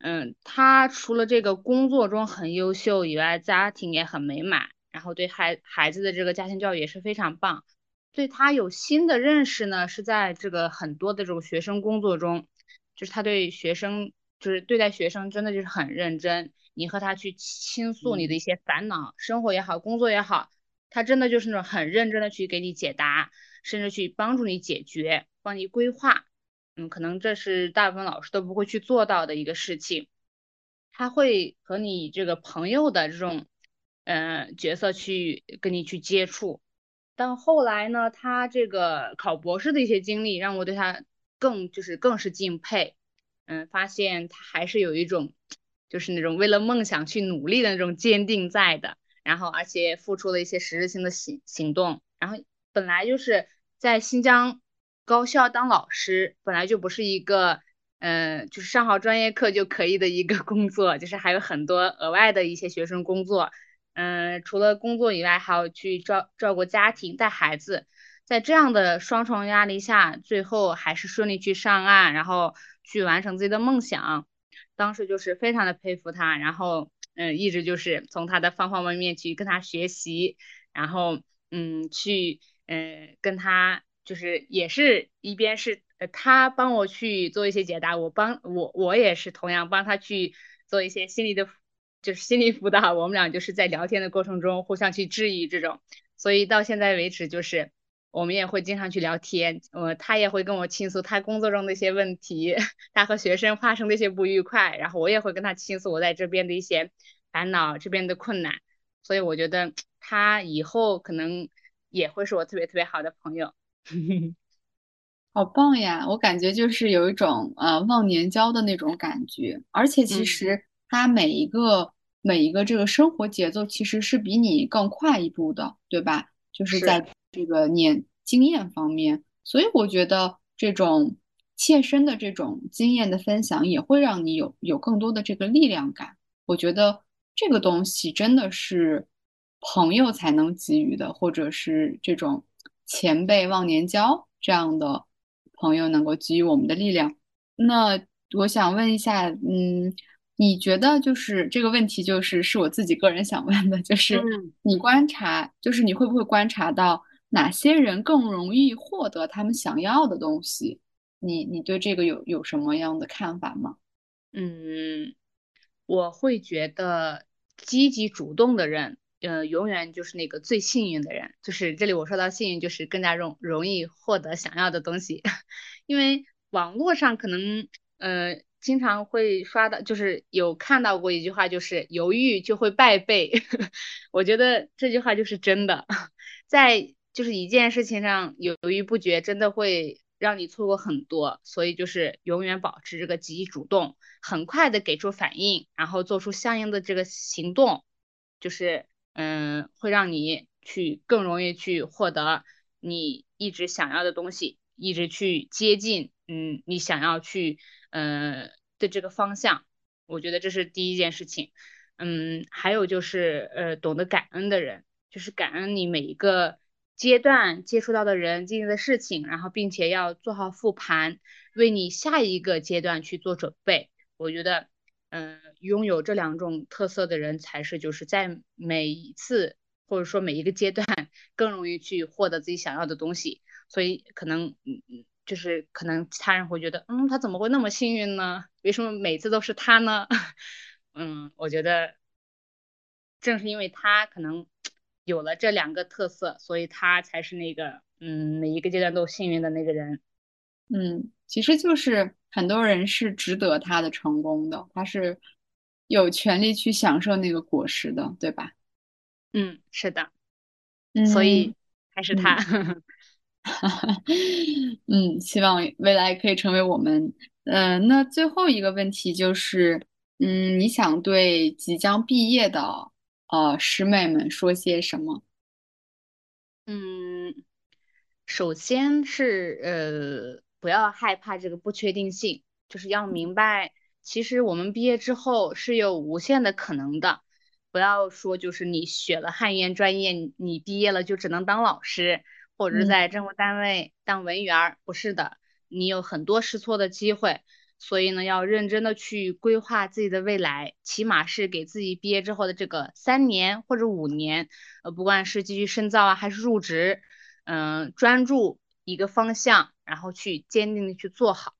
D: 嗯，他除了这个工作中很优秀以外，家庭也很美满，然后对孩孩子的这个家庭教育也是非常棒。对他有新的认识呢，是在这个很多的这种学生工作中，就是他对学生。就是对待学生真的就是很认真，你和他去倾诉你的一些烦恼，生活也好，工作也好，他真的就是那种很认真的去给你解答，甚至去帮助你解决，帮你规划。嗯，可能这是大部分老师都不会去做到的一个事情。他会和你这个朋友的这种，呃，角色去跟你去接触。但后来呢，他这个考博士的一些经历让我对他更就是更是敬佩。嗯，发现他还是有一种，就是那种为了梦想去努力的那种坚定在的，然后而且付出了一些实质性的行行动，然后本来就是在新疆高校当老师，本来就不是一个，嗯，就是上好专业课就可以的一个 工作，就是还有很多额外的一些学生工作，嗯，除了工作以外，还要去照照顾家庭、带孩子，在这样的双重压力下，最后还是顺利去上岸，然后。去完成自己的梦想，当时就是非常的佩服他，然后嗯，一直就是从他的方方面面去跟他学习，然后嗯，去嗯跟他就是也是一边是呃他帮我去做一些解答，我帮我我也是同样帮他去做一些心理的，就是心理辅导，我们俩就是在聊天的过程中互相去质疑这种，所以到现在为止就是。我们也会经常去聊天，呃，他也会跟我倾诉他工作中的一些问题，他和学生发生的一些不愉快，然后我也会跟他倾诉我在这边的一些烦恼，这边的困难，所以我觉得 他以后可能也会是我特别特别好的朋友。
A: 好棒呀！我感觉就是有一种呃忘年交的那种感觉，而且其实他每一个每一个这个生活节奏其实是比你更快一步的，对吧？就是在。这个年经验方面，所以我觉得这种切身的这种经验的分享，也会让你有有更多的这个力量感。我觉得这个东西真的是朋友才能给予的，或者是这种前辈忘年交这样的朋友能够给予我们的力量。那我想问一下，嗯，你觉得就是这个问题，就是是我自己个人想问的，就是你观察，就是你会不会观察到？哪些人更容易获得他们想要的东西？你你对这个有有什么样的看法吗？
D: 嗯，我会觉得积极主动的人，呃，永远就是那个最幸运的人。就是这里我说到幸运，就是更加容容易获得想要的东西。因为网络上可能呃经常会刷到，就是有看到过一句话，就是犹豫就会败北。我觉得这句话就是真的，在。就是一件事情上犹豫不决，真的会让你错过很多。所以就是永远保持这个积极主动，很快的给出反应，然后做出相应的这个行动，就是嗯，会让你去更容易去获得你一直想要的东西，一直去接近嗯你想要去嗯的这个方向。我觉得这是第一件事情。嗯，还有就是呃懂得感恩的人，就是感恩你每一个。阶段接触到的人、经历的事情，然后并且要做好复盘，为你下一个阶段去做准备。我觉得，嗯，拥有这两种特色的人，才是就是在每一次或者说每一个阶段更容易去获得自己想要的东西。所以可能，嗯嗯，就是可能其他人会觉得，嗯，他怎么会那么幸运呢？为什么每次都是他呢？嗯，我觉得正是因为他可能。有了这两个特色，所以他才是那个，嗯，每一个阶段都幸运的那个人。
A: 嗯，其实就是很多人是值得他的成功的，他是有权利去享受那个果实的，对吧？
D: 嗯，是的。所以还是他。
A: 嗯，希望未来可以成为我们。嗯，那最后一个问题就是，嗯，你想对即将毕业的？呃，师妹们说些什么？
D: 嗯，首先是呃，不要害怕这个不确定性，就是要明白，其实我们毕业之后是有无限的可能的。不要说就是你学了汉语言专业，你毕业了就只能当老师，或者是在政府单位当文员儿，不是的，你有很多试错的机会。所以呢，要认真的去规划自己的未来，起码是给自己毕业之后的这个三年或者五年，呃，不管是继续深造啊，还是入职，嗯，专注一个方向，然后去坚定的去做好。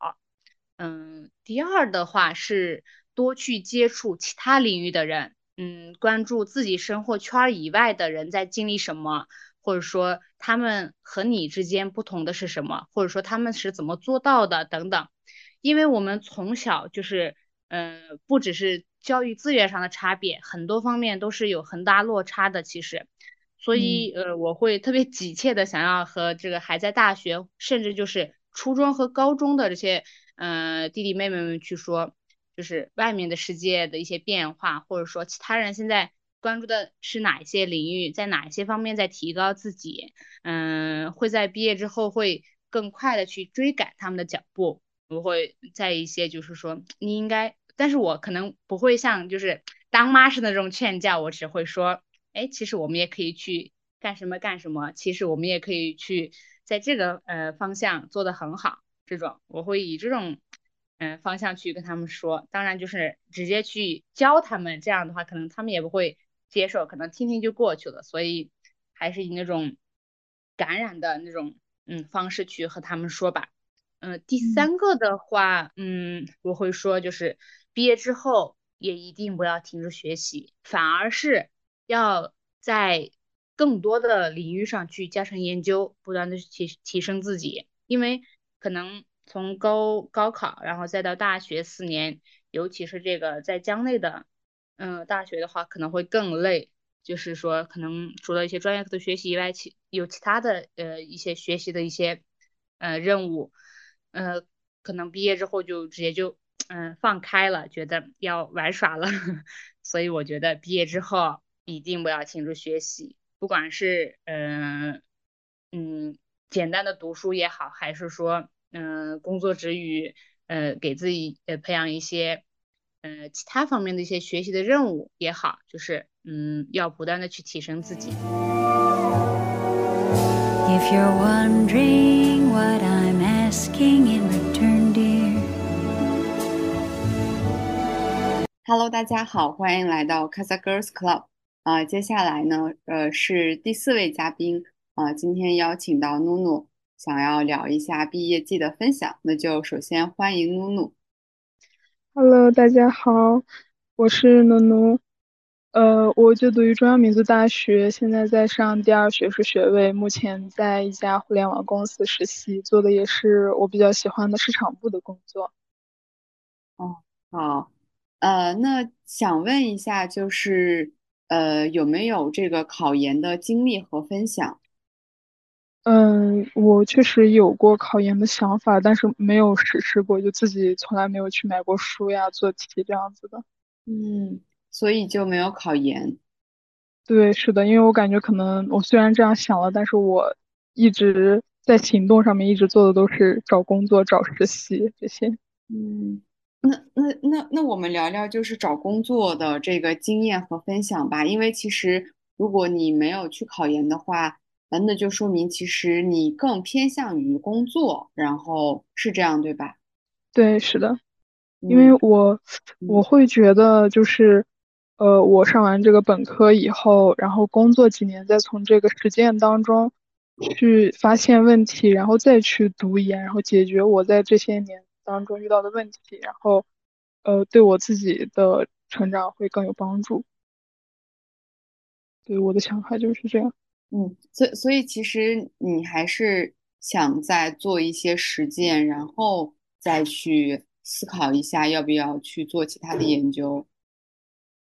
D: 嗯，第二的话是多去接触其他领域的人，嗯，关注自己生活圈以外的人在经历什么，或者说他们和你之间不同的是什么，或者说他们是怎么做到的等等。因为我们从小就是，嗯，不只是教育资源上的差别，很多方面都是有很大落差的。其实，所以，呃，我会特别急切的想要和这个还在大学，甚至就是初中和高中的这些，嗯，弟弟妹妹们去说，就是外面的世界的一些变化，或者说其他人现在关注的是哪一些领域，在哪一些方面在提高自己，嗯，会在毕业之后会更快的去追赶他们的脚步。我会在一些就是说你应该，但是我可能不会像就是当妈似的那种劝教，我只会说，哎，其实我们也可以去干什么干什么，其实我们也可以去在这个呃方向做得很好，这种我会以这种嗯方向去跟他们说，当然就是直接去教他们，这样的话可能他们也不会接受，可能听听就过去了，所以还是以那种感染的那种嗯方式去和他们说吧。嗯，第三个的话，嗯，我会说就是毕业之后也一定不要停止学习，反而是要在更多的领域上去加深研究，不断的提提升自己。因为可能从高高考，然后再到大学四年，尤其是这个在江内的，嗯，大学的话可能会更累，就是说可能除了一些专业课的学习以外，其有其他的呃一些学习的一些呃任务。呃，可能毕业之后就直接就嗯放开了，觉得要玩耍了，所以我觉得毕业之后一定不要停止学习，不管是嗯嗯简单的读书也好，还是说嗯工作之余呃给自己呃培养一些呃其他方面的一些学习的任务也好，就是嗯要不断的去提升自己。If you're wondering what i asking in return, dear.
A: Hello，大家好，欢迎来到 Casa Girls Club。啊，接下来呢，呃，是第四位嘉宾啊，今天邀请到努努，想要聊一下毕业季的分享。那就首先欢迎努努。
E: Hello，大家好，我是努努。呃，我就读于中央民族大学，现在在上第二学士学位，目前在一家互联网公司实习，做的也是我比较喜欢的市场部的工作。
A: 哦，好，呃，那想问一下，就是呃，有没有这个考研的经历和分享？
E: 嗯，我确实有过考研的想法，但是没有实施过，就自己从来没有去买过书呀，做题这样子的。
A: 嗯。所以就没有考研。
E: 对，是的，因为我感觉可能我虽然这样想了，但是我一直在行动上面一直做的都是找工作、找实习这些。
A: 嗯，那那那那我们聊聊就是找工作的这个经验和分享吧。因为其实如果你没有去考研的话，那就说明其实你更偏向于工作，然后是这样对吧？
E: 对，是的，因为我我会觉得就是。呃，我上完这个本科以后，然后工作几年，再从这个实践当中去发现问题，然后再去读研，然后解决我在这些年当中遇到的问题，然后呃，对我自己的成长会更有帮助。对我的想法就是这样。
A: 嗯，所所以其实你还是想再做一些实践，然后再去思考一下要不要去做其他的研究。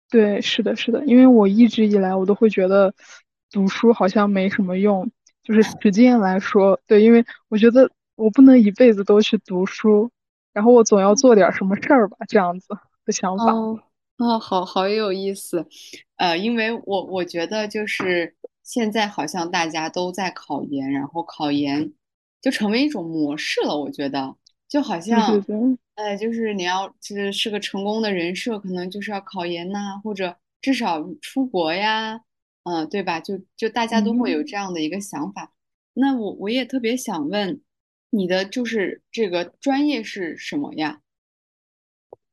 E: 对，是的，是的，因为我一直以来我都会觉得读书好像没什么用，就是实践来说，对，因为我觉得我不能一辈子都去读书，然后我总要做点什么事儿吧，这样子的想法。
A: 哦，好好有意思，呃，因为我我觉得就是现在好像大家都在考研，然后考研就成为一种模式了。我觉得就好像，
E: 对，
A: 哎，就是你要就是是个成功的人设，可能就是要考研呐、或者至少出国呀，嗯、对吧？就就大家都会有
E: 嗯。
A: 这样的一个想法。那我我也特别想问，你的就是这个专业是什么呀？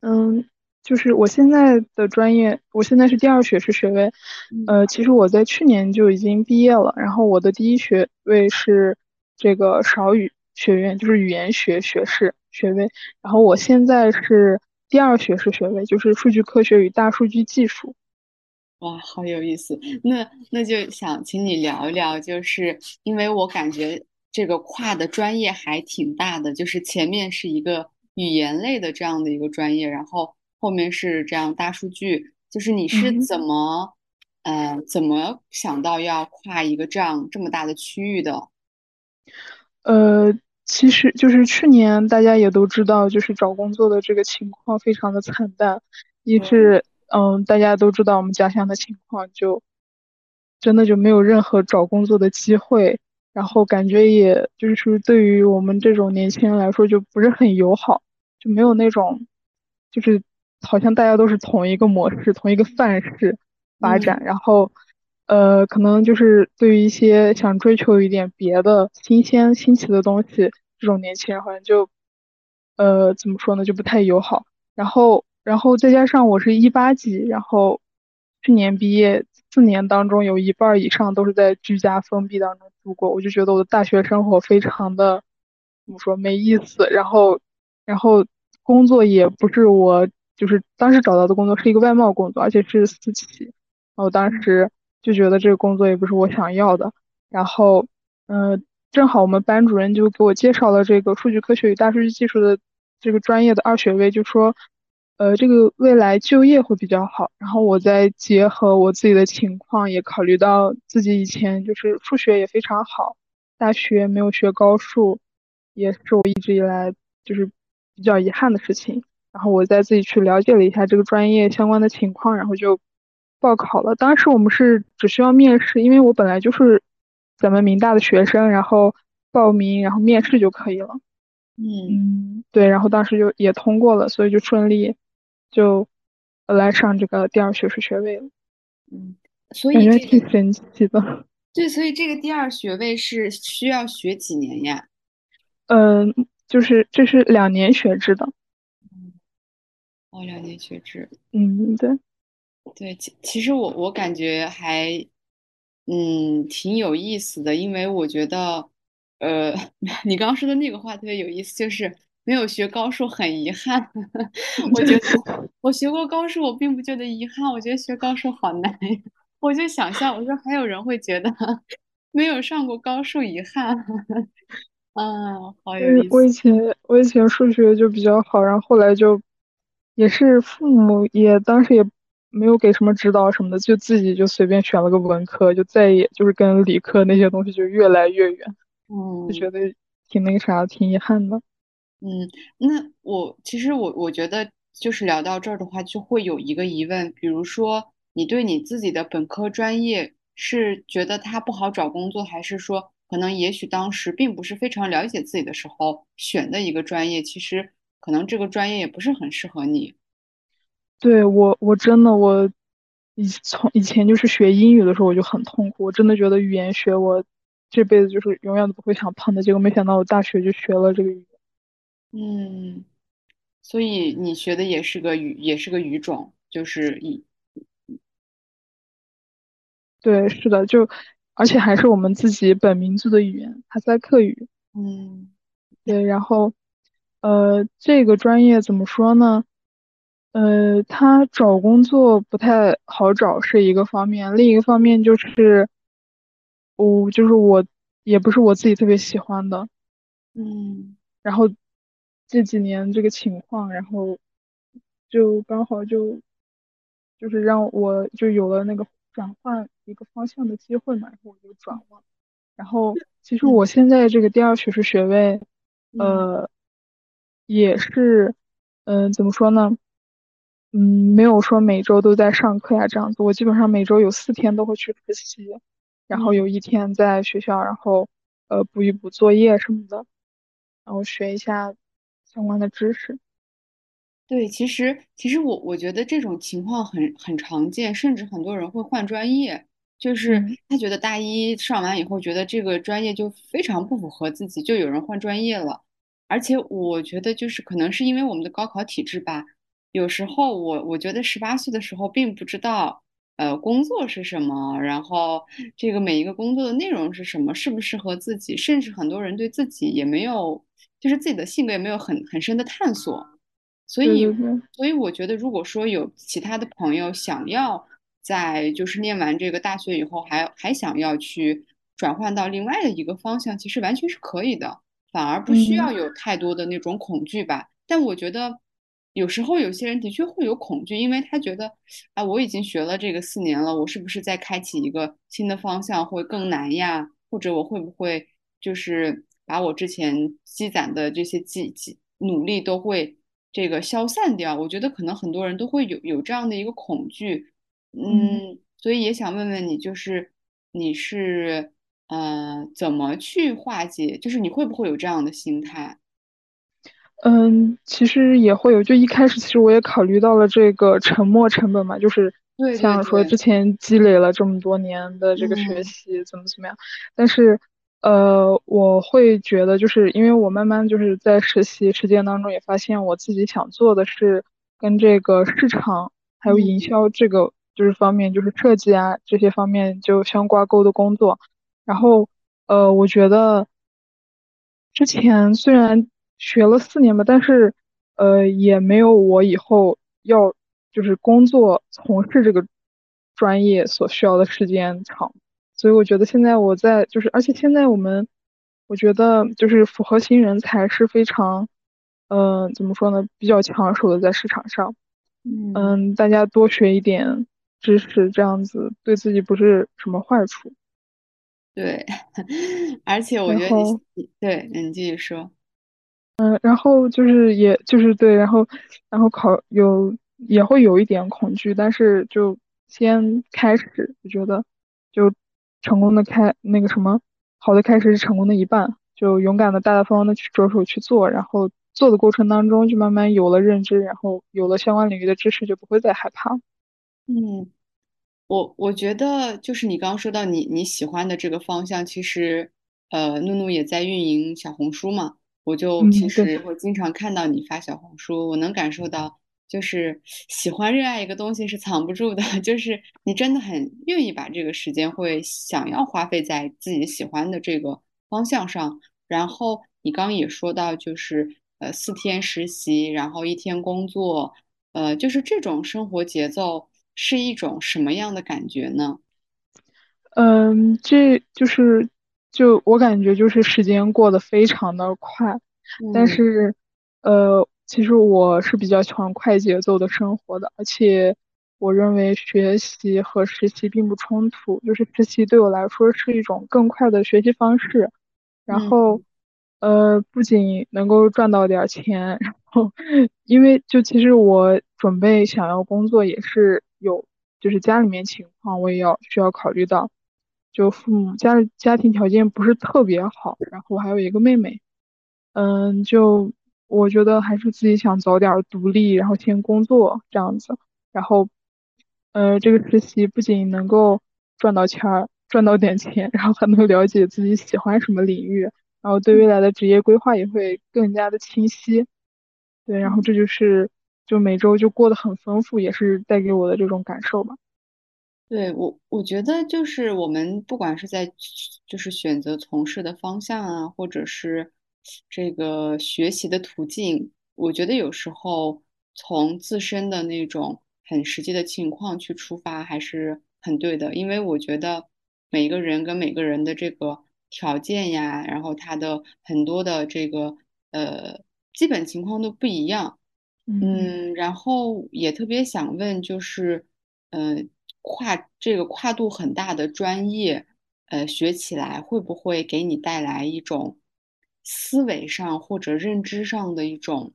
E: 嗯，就是我现在的专业，我现在是第二学士学位。
A: 嗯，
E: 呃，其实我在去年就已经毕业了，然后我的第一学位是这个少语学院，就是语言学学士学位。然后我现在是第二学士学位，就是数据科学与大数据技术。
A: 哇，好有意思。那那就想请你聊一聊，就是因为我感觉这个跨的专业还挺大的，就是前面是一个语言类的这样的一个专业，然后后面是这样大数据，就是你是
E: 嗯。
A: 怎么呃怎么想到要跨一个这样这么大的区域的？
E: 呃，其实就是去年大家也都知道，就是找工作的这个情况非常的惨淡。一
A: 对，
E: 是，嗯，大家都知道我们家乡的情况，就真的就没有任何找工作的机会，然后感觉也就是对于我们这种年轻人来说就不是很友好，就没有那种，就是好像大家都是同一个模式、同一个范式发展，
A: 嗯
E: 然后，呃，可能就是对于一些想追求一点别的新鲜、新奇的东西，这种年轻人好像就，呃，怎么说呢，就不太友好。然后，然后再加上我是一八级，然后去年毕业，四年当中有一半以上都是在居家封闭当中度过，我就觉得我的大学生活非常的怎么说没意思，然后，然后工作也不是我就是当时找到的工作是一个外贸工作，而且是私企，然后当时就觉得这个工作也不是我想要的，然后，嗯、正好我们班主任就给我介绍了这个数据科学与大数据技术的这个专业的二学位，就说，呃，这个未来就业会比较好。然后我再结合我自己的情况，也考虑到自己以前就是数学也非常好，大学没有学高数，也是我一直以来就是比较遗憾的事情。然后我再自己去了解了一下这个专业相关的情况，然后就报考了。当时我们是只需要面试，因为我本来就是咱们民大的学生，然后报名，然后面试就可以了。
A: 嗯
E: 嗯，对，然后当时就也通过了，所以就顺利就呃来上这个第二学士学位了，
A: 嗯，所
E: 感觉还
A: 以这个
E: 挺神奇的。
A: 对，所以这个第二学位是需要学几年呀？
E: 嗯，就是这是两年学制的。
A: 哦，两年学制。
E: 嗯，对，
A: 对，其其实我我感觉还，嗯，挺有意思的，因为我觉得，呃，你刚刚说的那个话特别有意思，就是没有学高数很遗憾。我觉得 我学过高数，我并不觉得遗憾，我觉得学高数好难呀。我就想象，我说还有人会觉得没有上过高数遗憾，啊，好有
E: 嗯，
A: 意思。
E: 我以前我以前数学就比较好，然后后来就也是父母也当时也没有给什么指导什么的，就自己就随便选了个文科，就再也就是跟理科那些东西就越来越远，嗯就
A: 嗯。
E: 觉得挺那个啥，挺遗憾的。
A: 嗯，那我其实我我觉得就是聊到这儿的话，就会有一个疑问，比如说你对你自己的本科专业是觉得它不好找工作，还是说可能也许当时并不是非常了解自己的时候选的一个专业，其实可能这个专业也不是很适合你。
E: 对，我我真的我以从以前就是学英语的时候我就很痛苦，我真的觉得语言学我这辈子就是永远都不会想碰的，结果没想到我大学就学了这个语言。
A: 嗯，所以你学的也是个语，也是个语种，就是以
E: 对，是的，就而且还是我们自己本民族的语言，哈萨克语。
A: 嗯
E: 对，然后呃，这个专业怎么说呢？呃，他找工作不太好找是一个方面，另一个方面就是我就是我也不是我自己特别喜欢的。
A: 嗯
E: 然后这几年这个情况，然后就刚好就就是让我就有了那个转换一个方向的机会嘛，然后我就转了。然后其实我
A: 嗯
E: 现在这个第二学士学位，
A: 嗯
E: 呃，也是，嗯、怎么说呢？嗯，没有说每周都在上课呀这样子，我基本上每周有四天都会去实习，然后有一天在学校，然后呃补一补作业什么的，然后学一下相关的知识。
A: 对，其实其实我我觉得这种情况很很常见，甚至很多人会换专业，就是
E: 嗯
A: 他觉得大一上完以后，觉得这个专业就非常不符合自己，就有人换专业了。而且我觉得就是可能是因为我们的高考体制吧，有时候我我觉得十八岁的时候并不知道，呃，工作是什么，然后这个每一个工作的内容是什么，适不适合自己，甚至很多人对自己也没有，就是自己的性格也没有很很深的探索。所以，所以我觉得，如果说有其他的朋友想要在就是念完这个大学以后还还想要去转换到另外的一个方向，其实完全是可以的，反而不需要
E: 嗯
A: 有太多的那种恐惧吧。但我觉得有时候有些人的确会有恐惧，因为他觉得，啊，我已经学了这个四年了，我是不是再开启一个新的方向会更难呀？或者我会不会就是把我之前积攒的这些积积努力都会这个消散掉？我觉得可能很多人都会有有这样的一个恐惧，
E: 嗯。
A: 嗯，所以也想问问你，就是你是呃怎么去化解？就是你会不会有这样的心态？
E: 嗯，其实也会有，就一开始其实我也考虑到了这个沉没成本嘛，就是像说，之前积累了这么多年的这个学
A: 嗯。
E: 习怎么怎么样，但是呃，我会觉得就是因为我慢慢就是在实习实践当中也发现我自己想做的是跟这个市场还有营
A: 嗯。
E: 销这个就是方面，就是设计啊这些方面就相挂钩的工作，然后呃，我觉得。之前虽然学了四年吧，但是呃也没有我以后要就是工作从事这个专业所需要的时间长，所以我觉得现在我在就是，而且现在我们我觉得就是符合型人才是非常嗯、呃怎么说呢，比较抢手的在市场上，
A: 嗯。
E: 嗯，大家多学一点知识，这样子对自己不是什么坏处。
A: 对，而且我觉得对，嗯你继续说。
E: 嗯，然后就是也就是对，然后然后考有也会有一点恐惧，但是就先开始，我觉得就成功的开那个什么，好的开始是成功的一半，就勇敢的大大方方的去着手去做，然后做的过程当中就慢慢有了认知，然后有了相关领域的知识，就不会再害怕。
A: 嗯，我我觉得就是你刚刚说到你你喜欢的这个方向，其实呃，怒怒也在运营小红书嘛，我就其实会经常看到你发小红书，我能感受到，就是喜欢热爱一个东西是藏不住的，就是你真的很愿意把这个时间会想要花费在自己喜欢的这个方向上。然后你刚刚也说到，就是呃四天实习，然后一天工作。呃，就是这种生活节奏是一种什么样的感觉呢？
E: 嗯，这就是就我感觉就是时间过得非常的快。但
A: 嗯。
E: 是，呃，其实我是比较喜欢快节奏的生活的，而且我认为学习和实习并不冲突，就是实习对我来说是一种更快的学习方式，然后，
A: 嗯。
E: 呃，不仅能够赚到点儿钱，然后，因为就其实我准备想要工作也是有，就是家里面情况我也要需要考虑到，就父母家家庭条件不是特别好，然后还有一个妹妹。嗯，就我觉得还是自己想早点独立，然后先工作这样子，然后，呃，这个实习不仅能够赚到钱儿，赚到点钱，然后还能了解自己喜欢什么领域，然后对未来的职业规划也会更加的清晰。对，然后这就是就每周就过得很丰富，也是带给我的这种感受吧。
A: 对，我我觉得就是我们不管是在就是选择从事的方向啊，或者是这个学习的途径，我觉得有时候从自身的那种很实际的情况去出发还是很对的，因为我觉得每个人跟每个人的这个条件呀，然后他的很多的这个呃基本情况都不一样。
E: 嗯
A: 嗯，然后也特别想问，就是，呃，跨这个跨度很大的专业，呃，学起来会不会给你带来一种思维上或者认知上的一种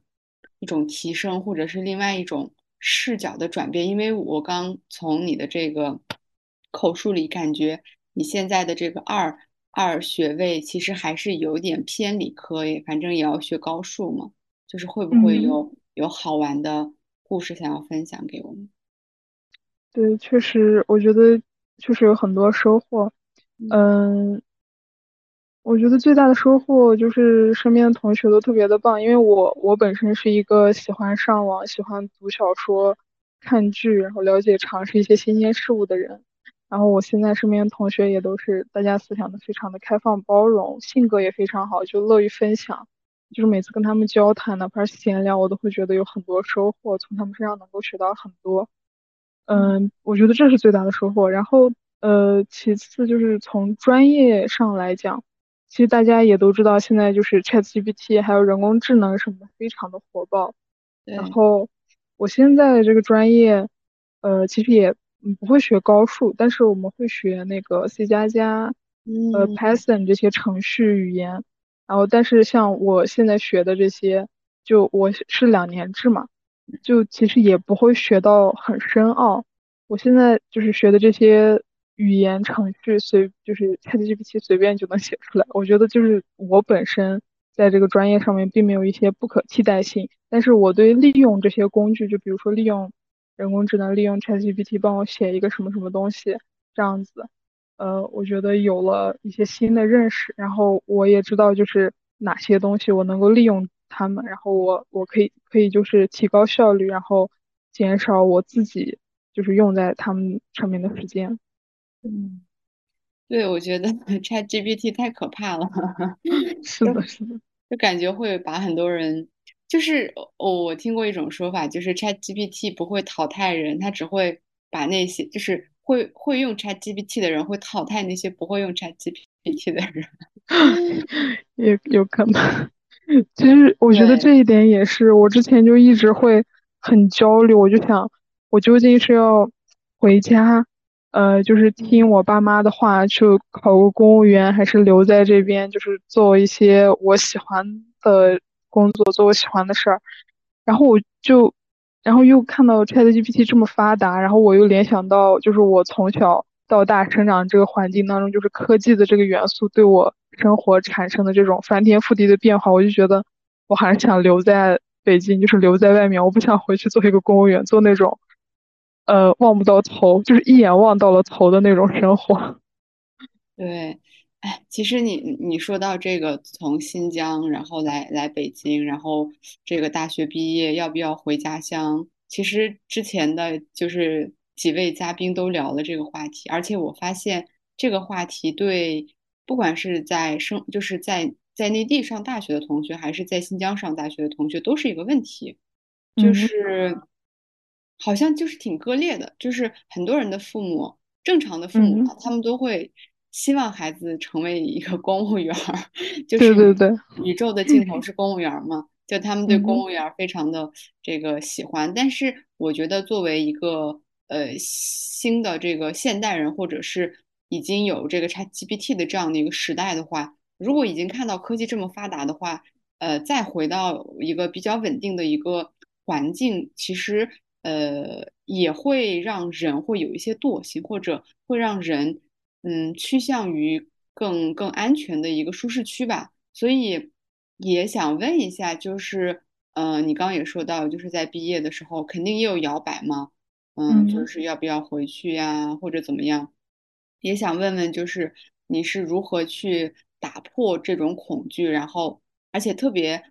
A: 一种提升，或者是另外一种视角的转变？因为我刚从你的这个口述里感觉，你现在的这个二二学位其实还是有点偏理科耶，反正也要学高数嘛，就是会不会
E: 嗯，
A: 有有好玩的故事想要分享给我们？
E: 对，确实，我觉得确实有很多收获。
A: 嗯
E: 嗯，我觉得最大的收获就是身边的同学都特别的棒，因为我我本身是一个喜欢上网、喜欢读小说、看剧，然后了解、尝试一些新鲜事物的人。然后我现在身边的同学也都是大家思想都非常的开放包容，性格也非常好，就乐于分享。就是每次跟他们交谈，哪怕是闲聊，我都会觉得有很多收获，从他们身上能够学到很多。嗯，我觉得这是最大的收获。然后，呃，其次就是从专业上来讲，其实大家也都知道，现在就是 ChatGPT 还有人工智能什么的非常的火爆。然，后，我现在的这个专业，呃，其实也嗯不会学高数，但是我们会学那个 C 加加，呃
A: 嗯
E: ，Python 这些程序语言。然后，但是像我现在学的这些，就我是是两年制嘛。就其实也不会学到很深奥。我现在就是学的这些语言程序随就是 ChatGPT 随便就能写出来。我觉得就是我本身在这个专业上面并没有一些不可替代性，但是我对利用这些工具，就比如说利用人工智能，利用 ChatGPT 帮我写一个什么什么东西这样子，呃，我觉得有了一些新的认识，然后我也知道就是哪些东西我能够利用它们，然后我我可以可以就是提高效率，然后减少我自己就是用在他们上面的时间。
A: 嗯，对，我觉得 ChatGPT 太可怕了，
E: 是的，是的，
A: 就感觉会把很多人，就是我我听过一种说法，就是 ChatGPT 不会淘汰人，它只会把那些就是会会用 ChatGPT 的人会淘汰那些不会用 ChatGPT 的人。
E: 也有可能。其实我觉得，这一点也是，我之前就一直会很焦虑，我就想，我究竟是要回家，呃，就是听我爸妈的话去考个公务员，还是留在这边，就是做一些我喜欢的工作，做我喜欢的事儿。然后我就，然后又看到 ChatGPT 这么发达，然后我又联想到，就是我从小到大生长这个环境当中，就是科技的这个元素对我生活产生的这种翻天覆地的变化，我就觉得我还是想留在北京，就是留在外面，我不想回去做一个公务员，做那种呃望不到头，就是一眼望到了头的那种生活。
A: 对，哎，其实你你说到这个，从新疆然后来来北京，然后这个大学毕业要不要回家乡？其实之前的就是几位嘉宾都聊了这个话题，而且我发现这个话题对不管是在生就是在在内地上大学的同学，还是在新疆上大学的同学，都是一个问题。就
E: 嗯
A: 是好像就是挺割裂的，就是很多人的父母，正常的父母他们都会希望孩子成为一个公务员儿，就是
E: 对对对，
A: 宇宙的尽头是公务员儿嘛，就他们对公
E: 嗯
A: 务员儿非常的这个喜欢。但是我觉得作为一个呃新的这个现代人，或者是已经有这个 ChatGPT 的这样的一个时代的话，如果已经看到科技这么发达的话，呃，再回到一个比较稳定的一个环境，其实呃也会让人会有一些惰性，或者会让人嗯趋向于更更安全的一个舒适区吧。所以也想问一下，就是呃，你刚刚也说到，就是在毕业的时候肯定也有摇摆嘛，嗯，就
E: 嗯。
A: 是要不要回去呀，或者怎么样？也想问问，就是你是如何去打破这种恐惧，然后而且特别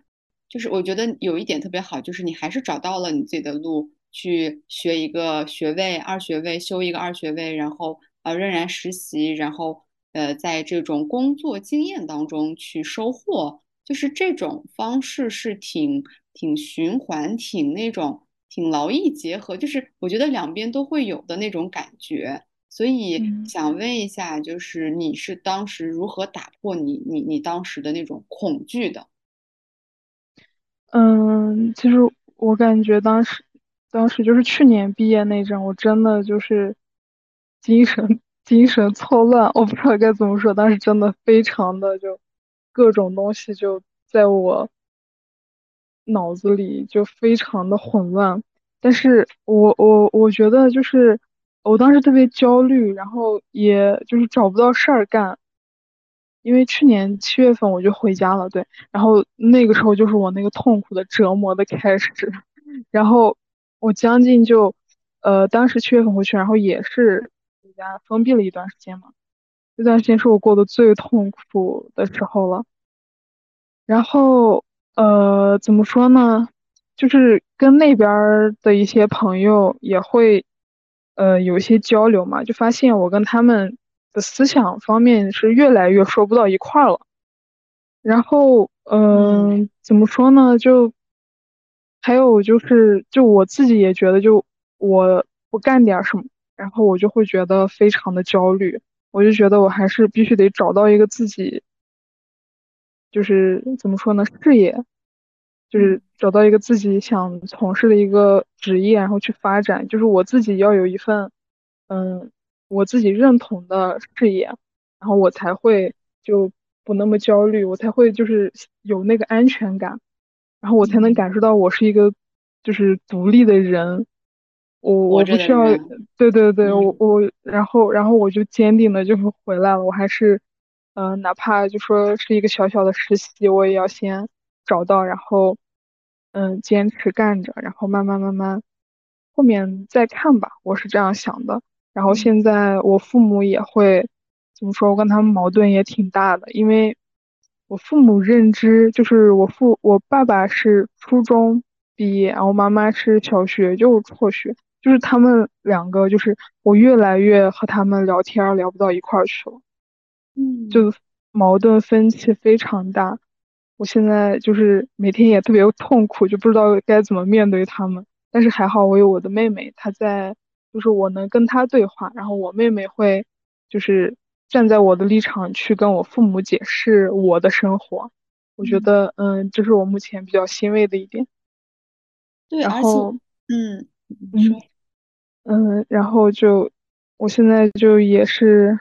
A: 就是我觉得有一点特别好，就是你还是找到了你自己的路，去学一个学位、二学位，修一个二学位，然后呃仍然实习，然后呃在这种工作经验当中去收获，就是这种方式是挺挺循环，挺那种挺劳逸结合，就是我觉得两边都会有的那种感觉。所以
E: 嗯
A: 想问一下，就是你是当时如何打破你你你当时的那种恐惧的？
E: 嗯，其实我感觉当时，当时就是去年毕业那阵，我真的就是精神精神错乱，我不知道该怎么说，当时真的非常的就各种东西就在我脑子里就非常的混乱。但是我我我觉得就是我当时特别焦虑，然后也就是找不到事儿干，因为去年七月份我就回家了，对，然后那个时候就是我那个痛苦的折磨的开始，然后我将近就，呃，当时七月份回去，然后也是在家封闭了一段时间嘛，这段时间是我过得最痛苦的时候了，然后呃，怎么说呢，就是跟那边儿的一些朋友也会。呃，有一些交流嘛，就发现我跟他们的思想方面是越来越说不到一块儿了。然后，嗯，怎么说呢？就还有就是，就我自己也觉得，就我不干点什么，然后我就会觉得非常的焦虑。我就觉得我还是必须得找到一个自己，就是怎么说呢，事业。就是找到一个自己想从事的一个职业，然后去发展。就是我自己要有一份，嗯，我自己认同的事业，然后我才会就不那么焦虑，我才会就是有那个安全感，然后我才能感受到我是一个就是独立的人。我我不需要，对对对，我我然后然后我就坚定的就是回来了。我还是，嗯，哪怕就说是一个小小的实习，我也要先。找到，然后，嗯，坚持干着，然后慢慢慢慢，后面再看吧。我是这样想的。然后现在我父母也会怎么说？我跟他们矛盾也挺大的，因为我父母认知就是我父我爸爸是初中毕业，然后妈妈是小学就辍学，就是他们两个就是我越来越和他们聊天聊不到一块儿去了，
A: 嗯，
E: 就矛盾分歧非常大。我现在就是每天也特别痛苦，就不知道该怎么面对他们。但是还好我有我的妹妹，她在，就是我能跟她对话，然后我妹妹会，就是站在我的立场去跟我父母解释我的生活。我觉得，嗯，这是我目前比较欣慰的一点。
A: 对，
E: 然后，
A: 嗯，
E: 嗯，嗯，然后就，我现在就也是，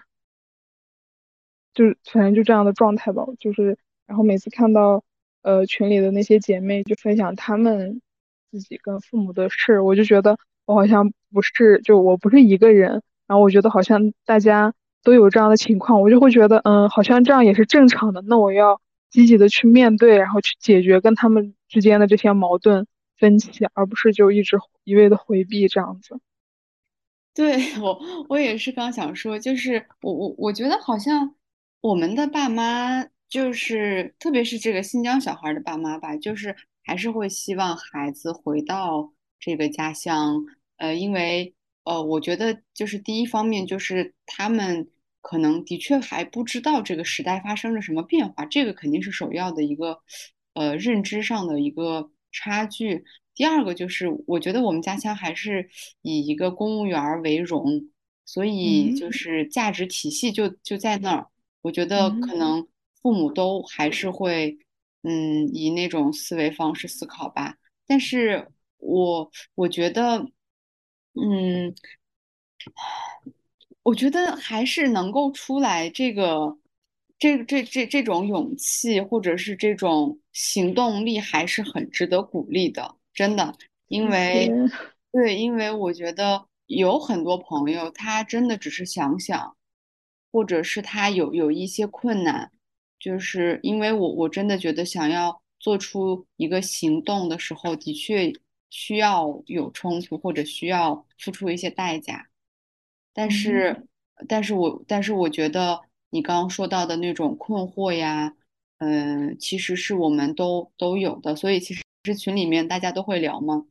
E: 就是反正就这样的状态吧，就是。然后每次看到，呃，群里的那些姐妹就分享她们自己跟父母的事，我就觉得我好像不是，就我不是一个人。然后我觉得好像大家都有这样的情况，我就会觉得，嗯，好像这样也是正常的。那我要积极的去面对，然后去解决跟他们之间的这些矛盾分歧，而不是就一直一味的回避这样子。
A: 对 我，我也是刚想说，就是我我我觉得好像我们的爸妈。就是，特别是这个新疆小孩的爸妈吧，就是还是会希望孩子回到这个家乡，呃，因为呃，我觉得就是第一方面就是他们可能的确还不知道这个时代发生了什么变化，这个肯定是首要的一个呃认知上的一个差距。第二个就是我觉得我们家乡还是以一个公务员为荣，所以就是价值体系就就在那儿，我觉得可能。父母都还是会，嗯，以那种思维方式思考吧。但是我我觉得，嗯，我觉得还是能够出来这个，这这这这种勇气或者是这种行动力还是很值得鼓励的，真的。因为，对，因为我觉得有很多朋友他真的只是想想，或者是他有有一些困难。就是因为我我真的觉得想要做出一个行动的时候，的确需要有冲突或者需要付出一些代价。但是，但是我但是我觉得你刚刚说到的那种困惑呀，嗯，其实是我们都都有的。所以其实群里面大家都会聊嘛。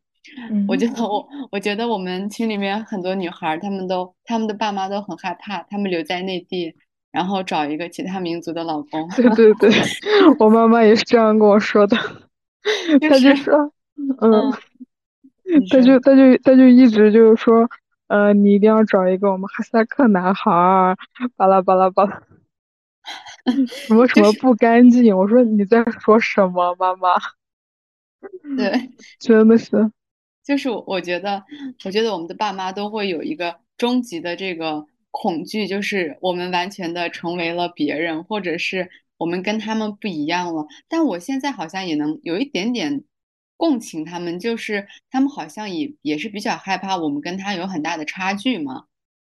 A: 我觉得我 我觉得我们群里面很多女孩，她们都她们的爸妈都很害怕，她们留在内地。然后找一个其他民族的老公。
E: 对对对，我妈妈也是这样跟我说的。她就说，嗯，她就她就她就一直就是说，呃，你一定要找一个我们哈萨克男孩儿，巴拉巴拉巴拉，什么什么不干净。我说你在说什么，妈妈？
A: 对，
E: 真的是，
A: 就是我觉得，我觉得我们的爸妈都会有一个终极的这个。恐惧就是我们完全的成为了别人，或者是我们跟他们不一样了。但我现在好像也能有一点点共情他们，就是他们好像也也是比较害怕我们跟他有很大的差距嘛。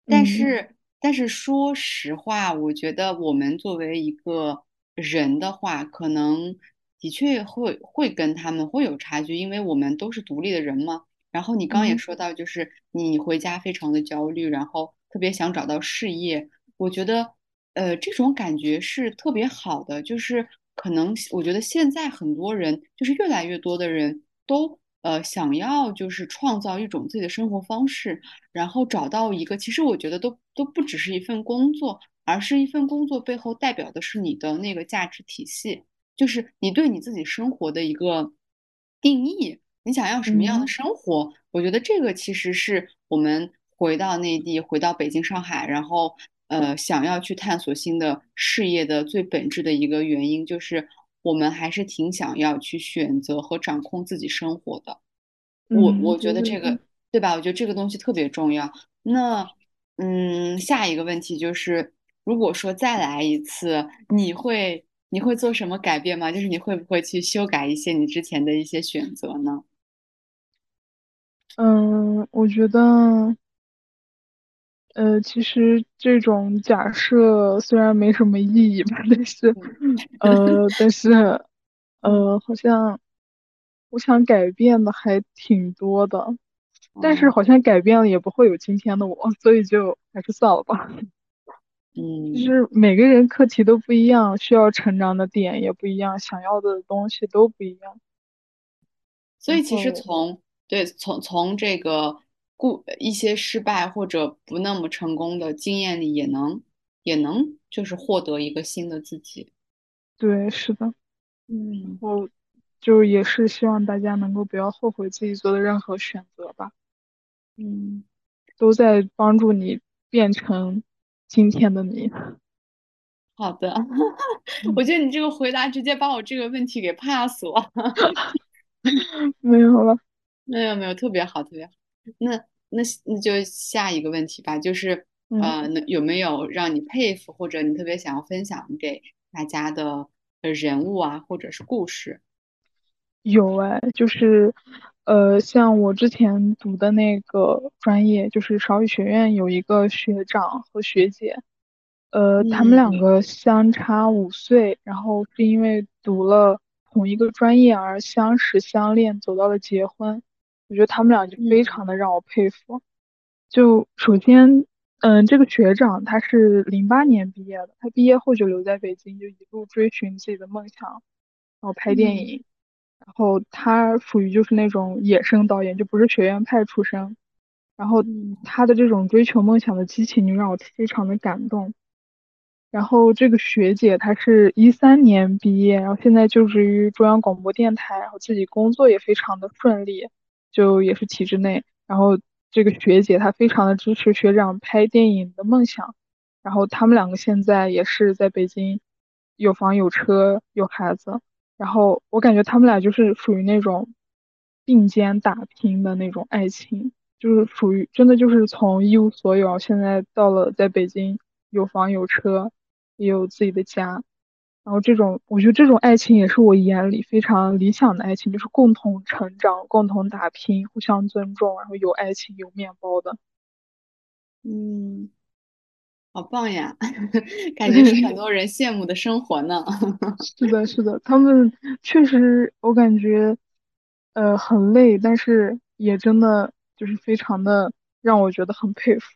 A: 但
E: 嗯
A: 是，但是说实话，我觉得我们作为一个人的话，可能的确会会跟他们会有差距，因为我们都是独立的人嘛。然后你刚刚也
E: 嗯
A: 说到，就是你回家非常的焦虑，然后特别想找到事业。我觉得，呃，这种感觉是特别好的，就是可能我觉得现在很多人，就是越来越多的人都呃想要就是创造一种自己的生活方式。然后找到一个，其实我觉得都都不只是一份工作，而是一份工作背后代表的是你的那个价值体系，就是你对你自己生活的一个定义，你想要什么样的
E: 嗯
A: 生活？我觉得这个其实是我们回到内地，回到北京、上海，然后呃想要去探索新的事业的最本质的一个原因，就是我们还是挺想要去选择和掌控自己生活的。我
E: 嗯，
A: 我觉。得这个，对吧？我觉得这个东西特别重要。那，嗯，下一个问题就是，如果说再来一次，你会你会做什么改变吗？就是你会不会去修改一些你之前的一些选择呢？
E: 嗯，我觉得，呃，其实这种假设虽然没什么意义吧，但是，呃，但是，
A: 嗯，
E: 呃，好像我想改变的还挺多的，但是
A: 哦，
E: 好像改变了也不会有今天的我，所以就还是算了吧。就
A: 嗯。
E: 是每个人课题都不一样，需要成长的点也不一样，想要的东西都不一样。
A: 所以其实，从对从从这个故一些失败或者不那么成功的经验里，也能也能就是获得一个新的自己。
E: 对，是的。然
A: 嗯
E: 后就也是希望大家能够不要后悔自己做的任何选择吧，
A: 嗯，
E: 都在帮助你变成今天的你。
A: 好的，我
E: 嗯，
A: 觉得你这个回答直接把我这个问题给 pass 了。
E: 没有了。
A: 没有没有，特别好，特别好。那那那就下一个问题吧，就是
E: 嗯，
A: 呃，那有没有让你佩服或者你特别想要分享给大家的呃人物啊，或者是故事？
E: 有哎，就是呃，像我之前读的那个专业，就是少语学院有一个学长和学姐，呃，他们两
A: 嗯
E: 个相差五岁，然后是因为读了同一个专业而相识相恋，走到了结婚。我觉得他们俩就非
A: 嗯
E: 常的让我佩服。就首先，嗯，这个学长他是零八年毕业的，他毕业后就留在北京，就一路追寻自己的梦想，然后拍电
A: 嗯
E: 影。然后他属于就是那种野生导演，就不是学院派出身。然后
A: 嗯
E: 他的这种追求梦想的激情就让我非常的感动。然后这个学姐她是一三年毕业，然后现在就职于中央广播电台，然后自己工作也非常的顺利，就也是体制内。然后这个学姐她非常的支持学长拍电影的梦想，然后他们两个现在也是在北京有房有车有孩子，然后我感觉他们俩就是属于那种并肩打拼的那种爱情。就是属于真的就是从一无所有，现在到了在北京有房有车，也有自己的家，然后这种我觉得这种爱情也是我眼里非常理想的爱情，就是共同成长、共同打拼、互相尊重，然后有爱情有面包的。
A: 嗯，好棒呀，感觉是很 多人羡慕的生活呢。
E: 是的，是的，他们确实我感觉呃很累，但是也真的就是非常的让我觉得很佩服。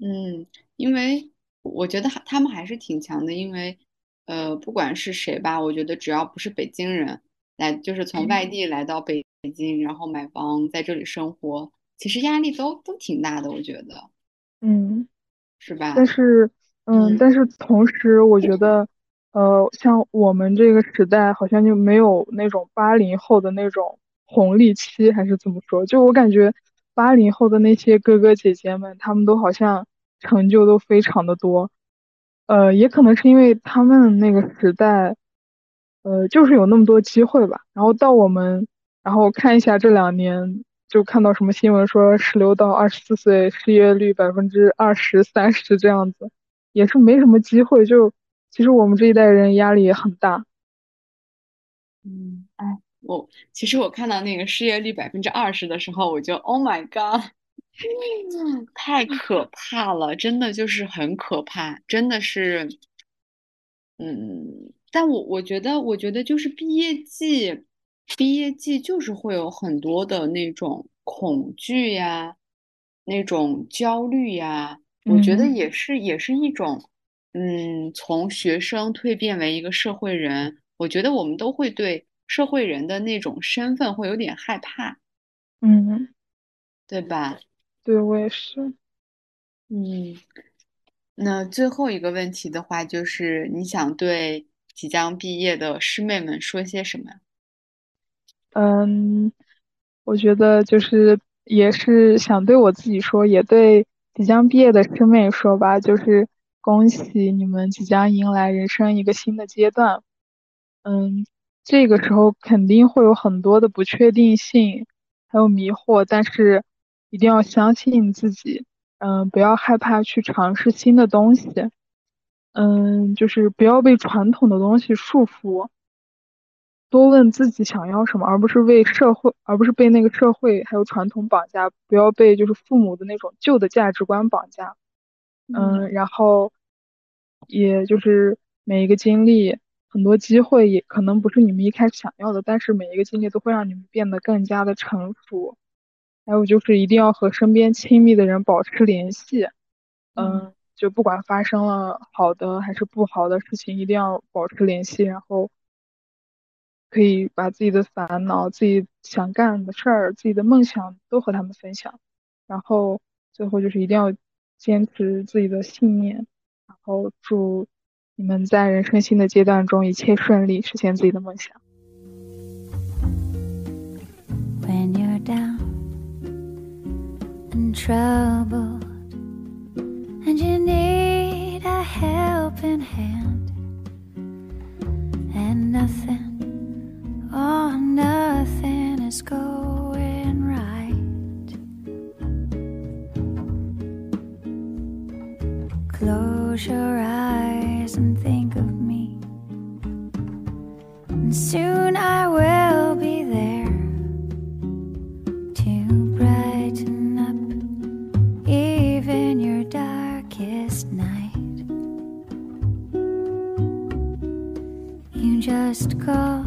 A: 嗯，因为我觉得他们还是挺强的，因为呃，不管是谁吧，我觉得只要不是北京人来，就是从外地来到北京，然后买房在这里生活，其实压力都都挺大的，我觉得
E: 嗯。
A: 是吧？
E: 但是，嗯，
A: 嗯
E: 但是同时，我觉得，呃，像我们这个时代，好像就没有那种八零后的那种红利期，还是怎么说？就我感觉，八零后的那些哥哥姐姐们，他们都好像成就都非常的多。呃，也可能是因为他们那个时代，呃，就是有那么多机会吧。然后到我们，然后看一下这两年，就看到什么新闻说十六到二十四岁失业率百分之二十三十这样子，也是没什么机会。就其实我们这一代人压力也很大。
A: 嗯，哎，我其实我看到那个失业率百分之二十的时候，我就 Oh my God！太可怕了，真的就是很可怕，真的是，嗯，但我我觉得，我觉得就是毕业季，毕业季就是会有很多的那种恐惧呀，那种焦虑呀，我觉得
E: 嗯
A: 也是，也是一种，嗯，从学生蜕变为一个社会人，我觉得我们都会对社会人的那种身份会有点害怕，
E: 嗯，
A: 对吧？
E: 对我也是。
A: 嗯。那最后一个问题的话，就是你想对即将毕业的师妹们说些什么？
E: 嗯，我觉得就是也是想对我自己说，也对即将毕业的师妹说吧，就是恭喜你们即将迎来人生一个新的阶段。嗯，这个时候肯定会有很多的不确定性，还有迷惑，但是一定要相信自己，嗯，不要害怕去尝试新的东西，嗯，就是不要被传统的东西束缚。多问自己想要什么，而不是为社会，而不是被那个社会还有传统绑架，不要被就是父母的那种旧的价值观绑架。嗯，然后也就是每一个经历，很多机会也可能不是你们一开始想要的，但是每一个经历都会让你们变得更加的成熟。还有就是一定要和身边亲密的人保持联系。嗯，就不管发生了好的还是不好的事情，一定要保持联系，然后可以把自己的烦恼、自己想干的事儿、自己的梦想都和他们分享。然后最后就是一定要坚持自己的信念，然后祝你们在人生新的阶段中一切顺利，实现自己的梦想。
C: when you're down and troubled and you need a helping hand and nothing oh nothing is going right close your eyes and think of me and soon I will be there to brighten up even your darkest night. You just call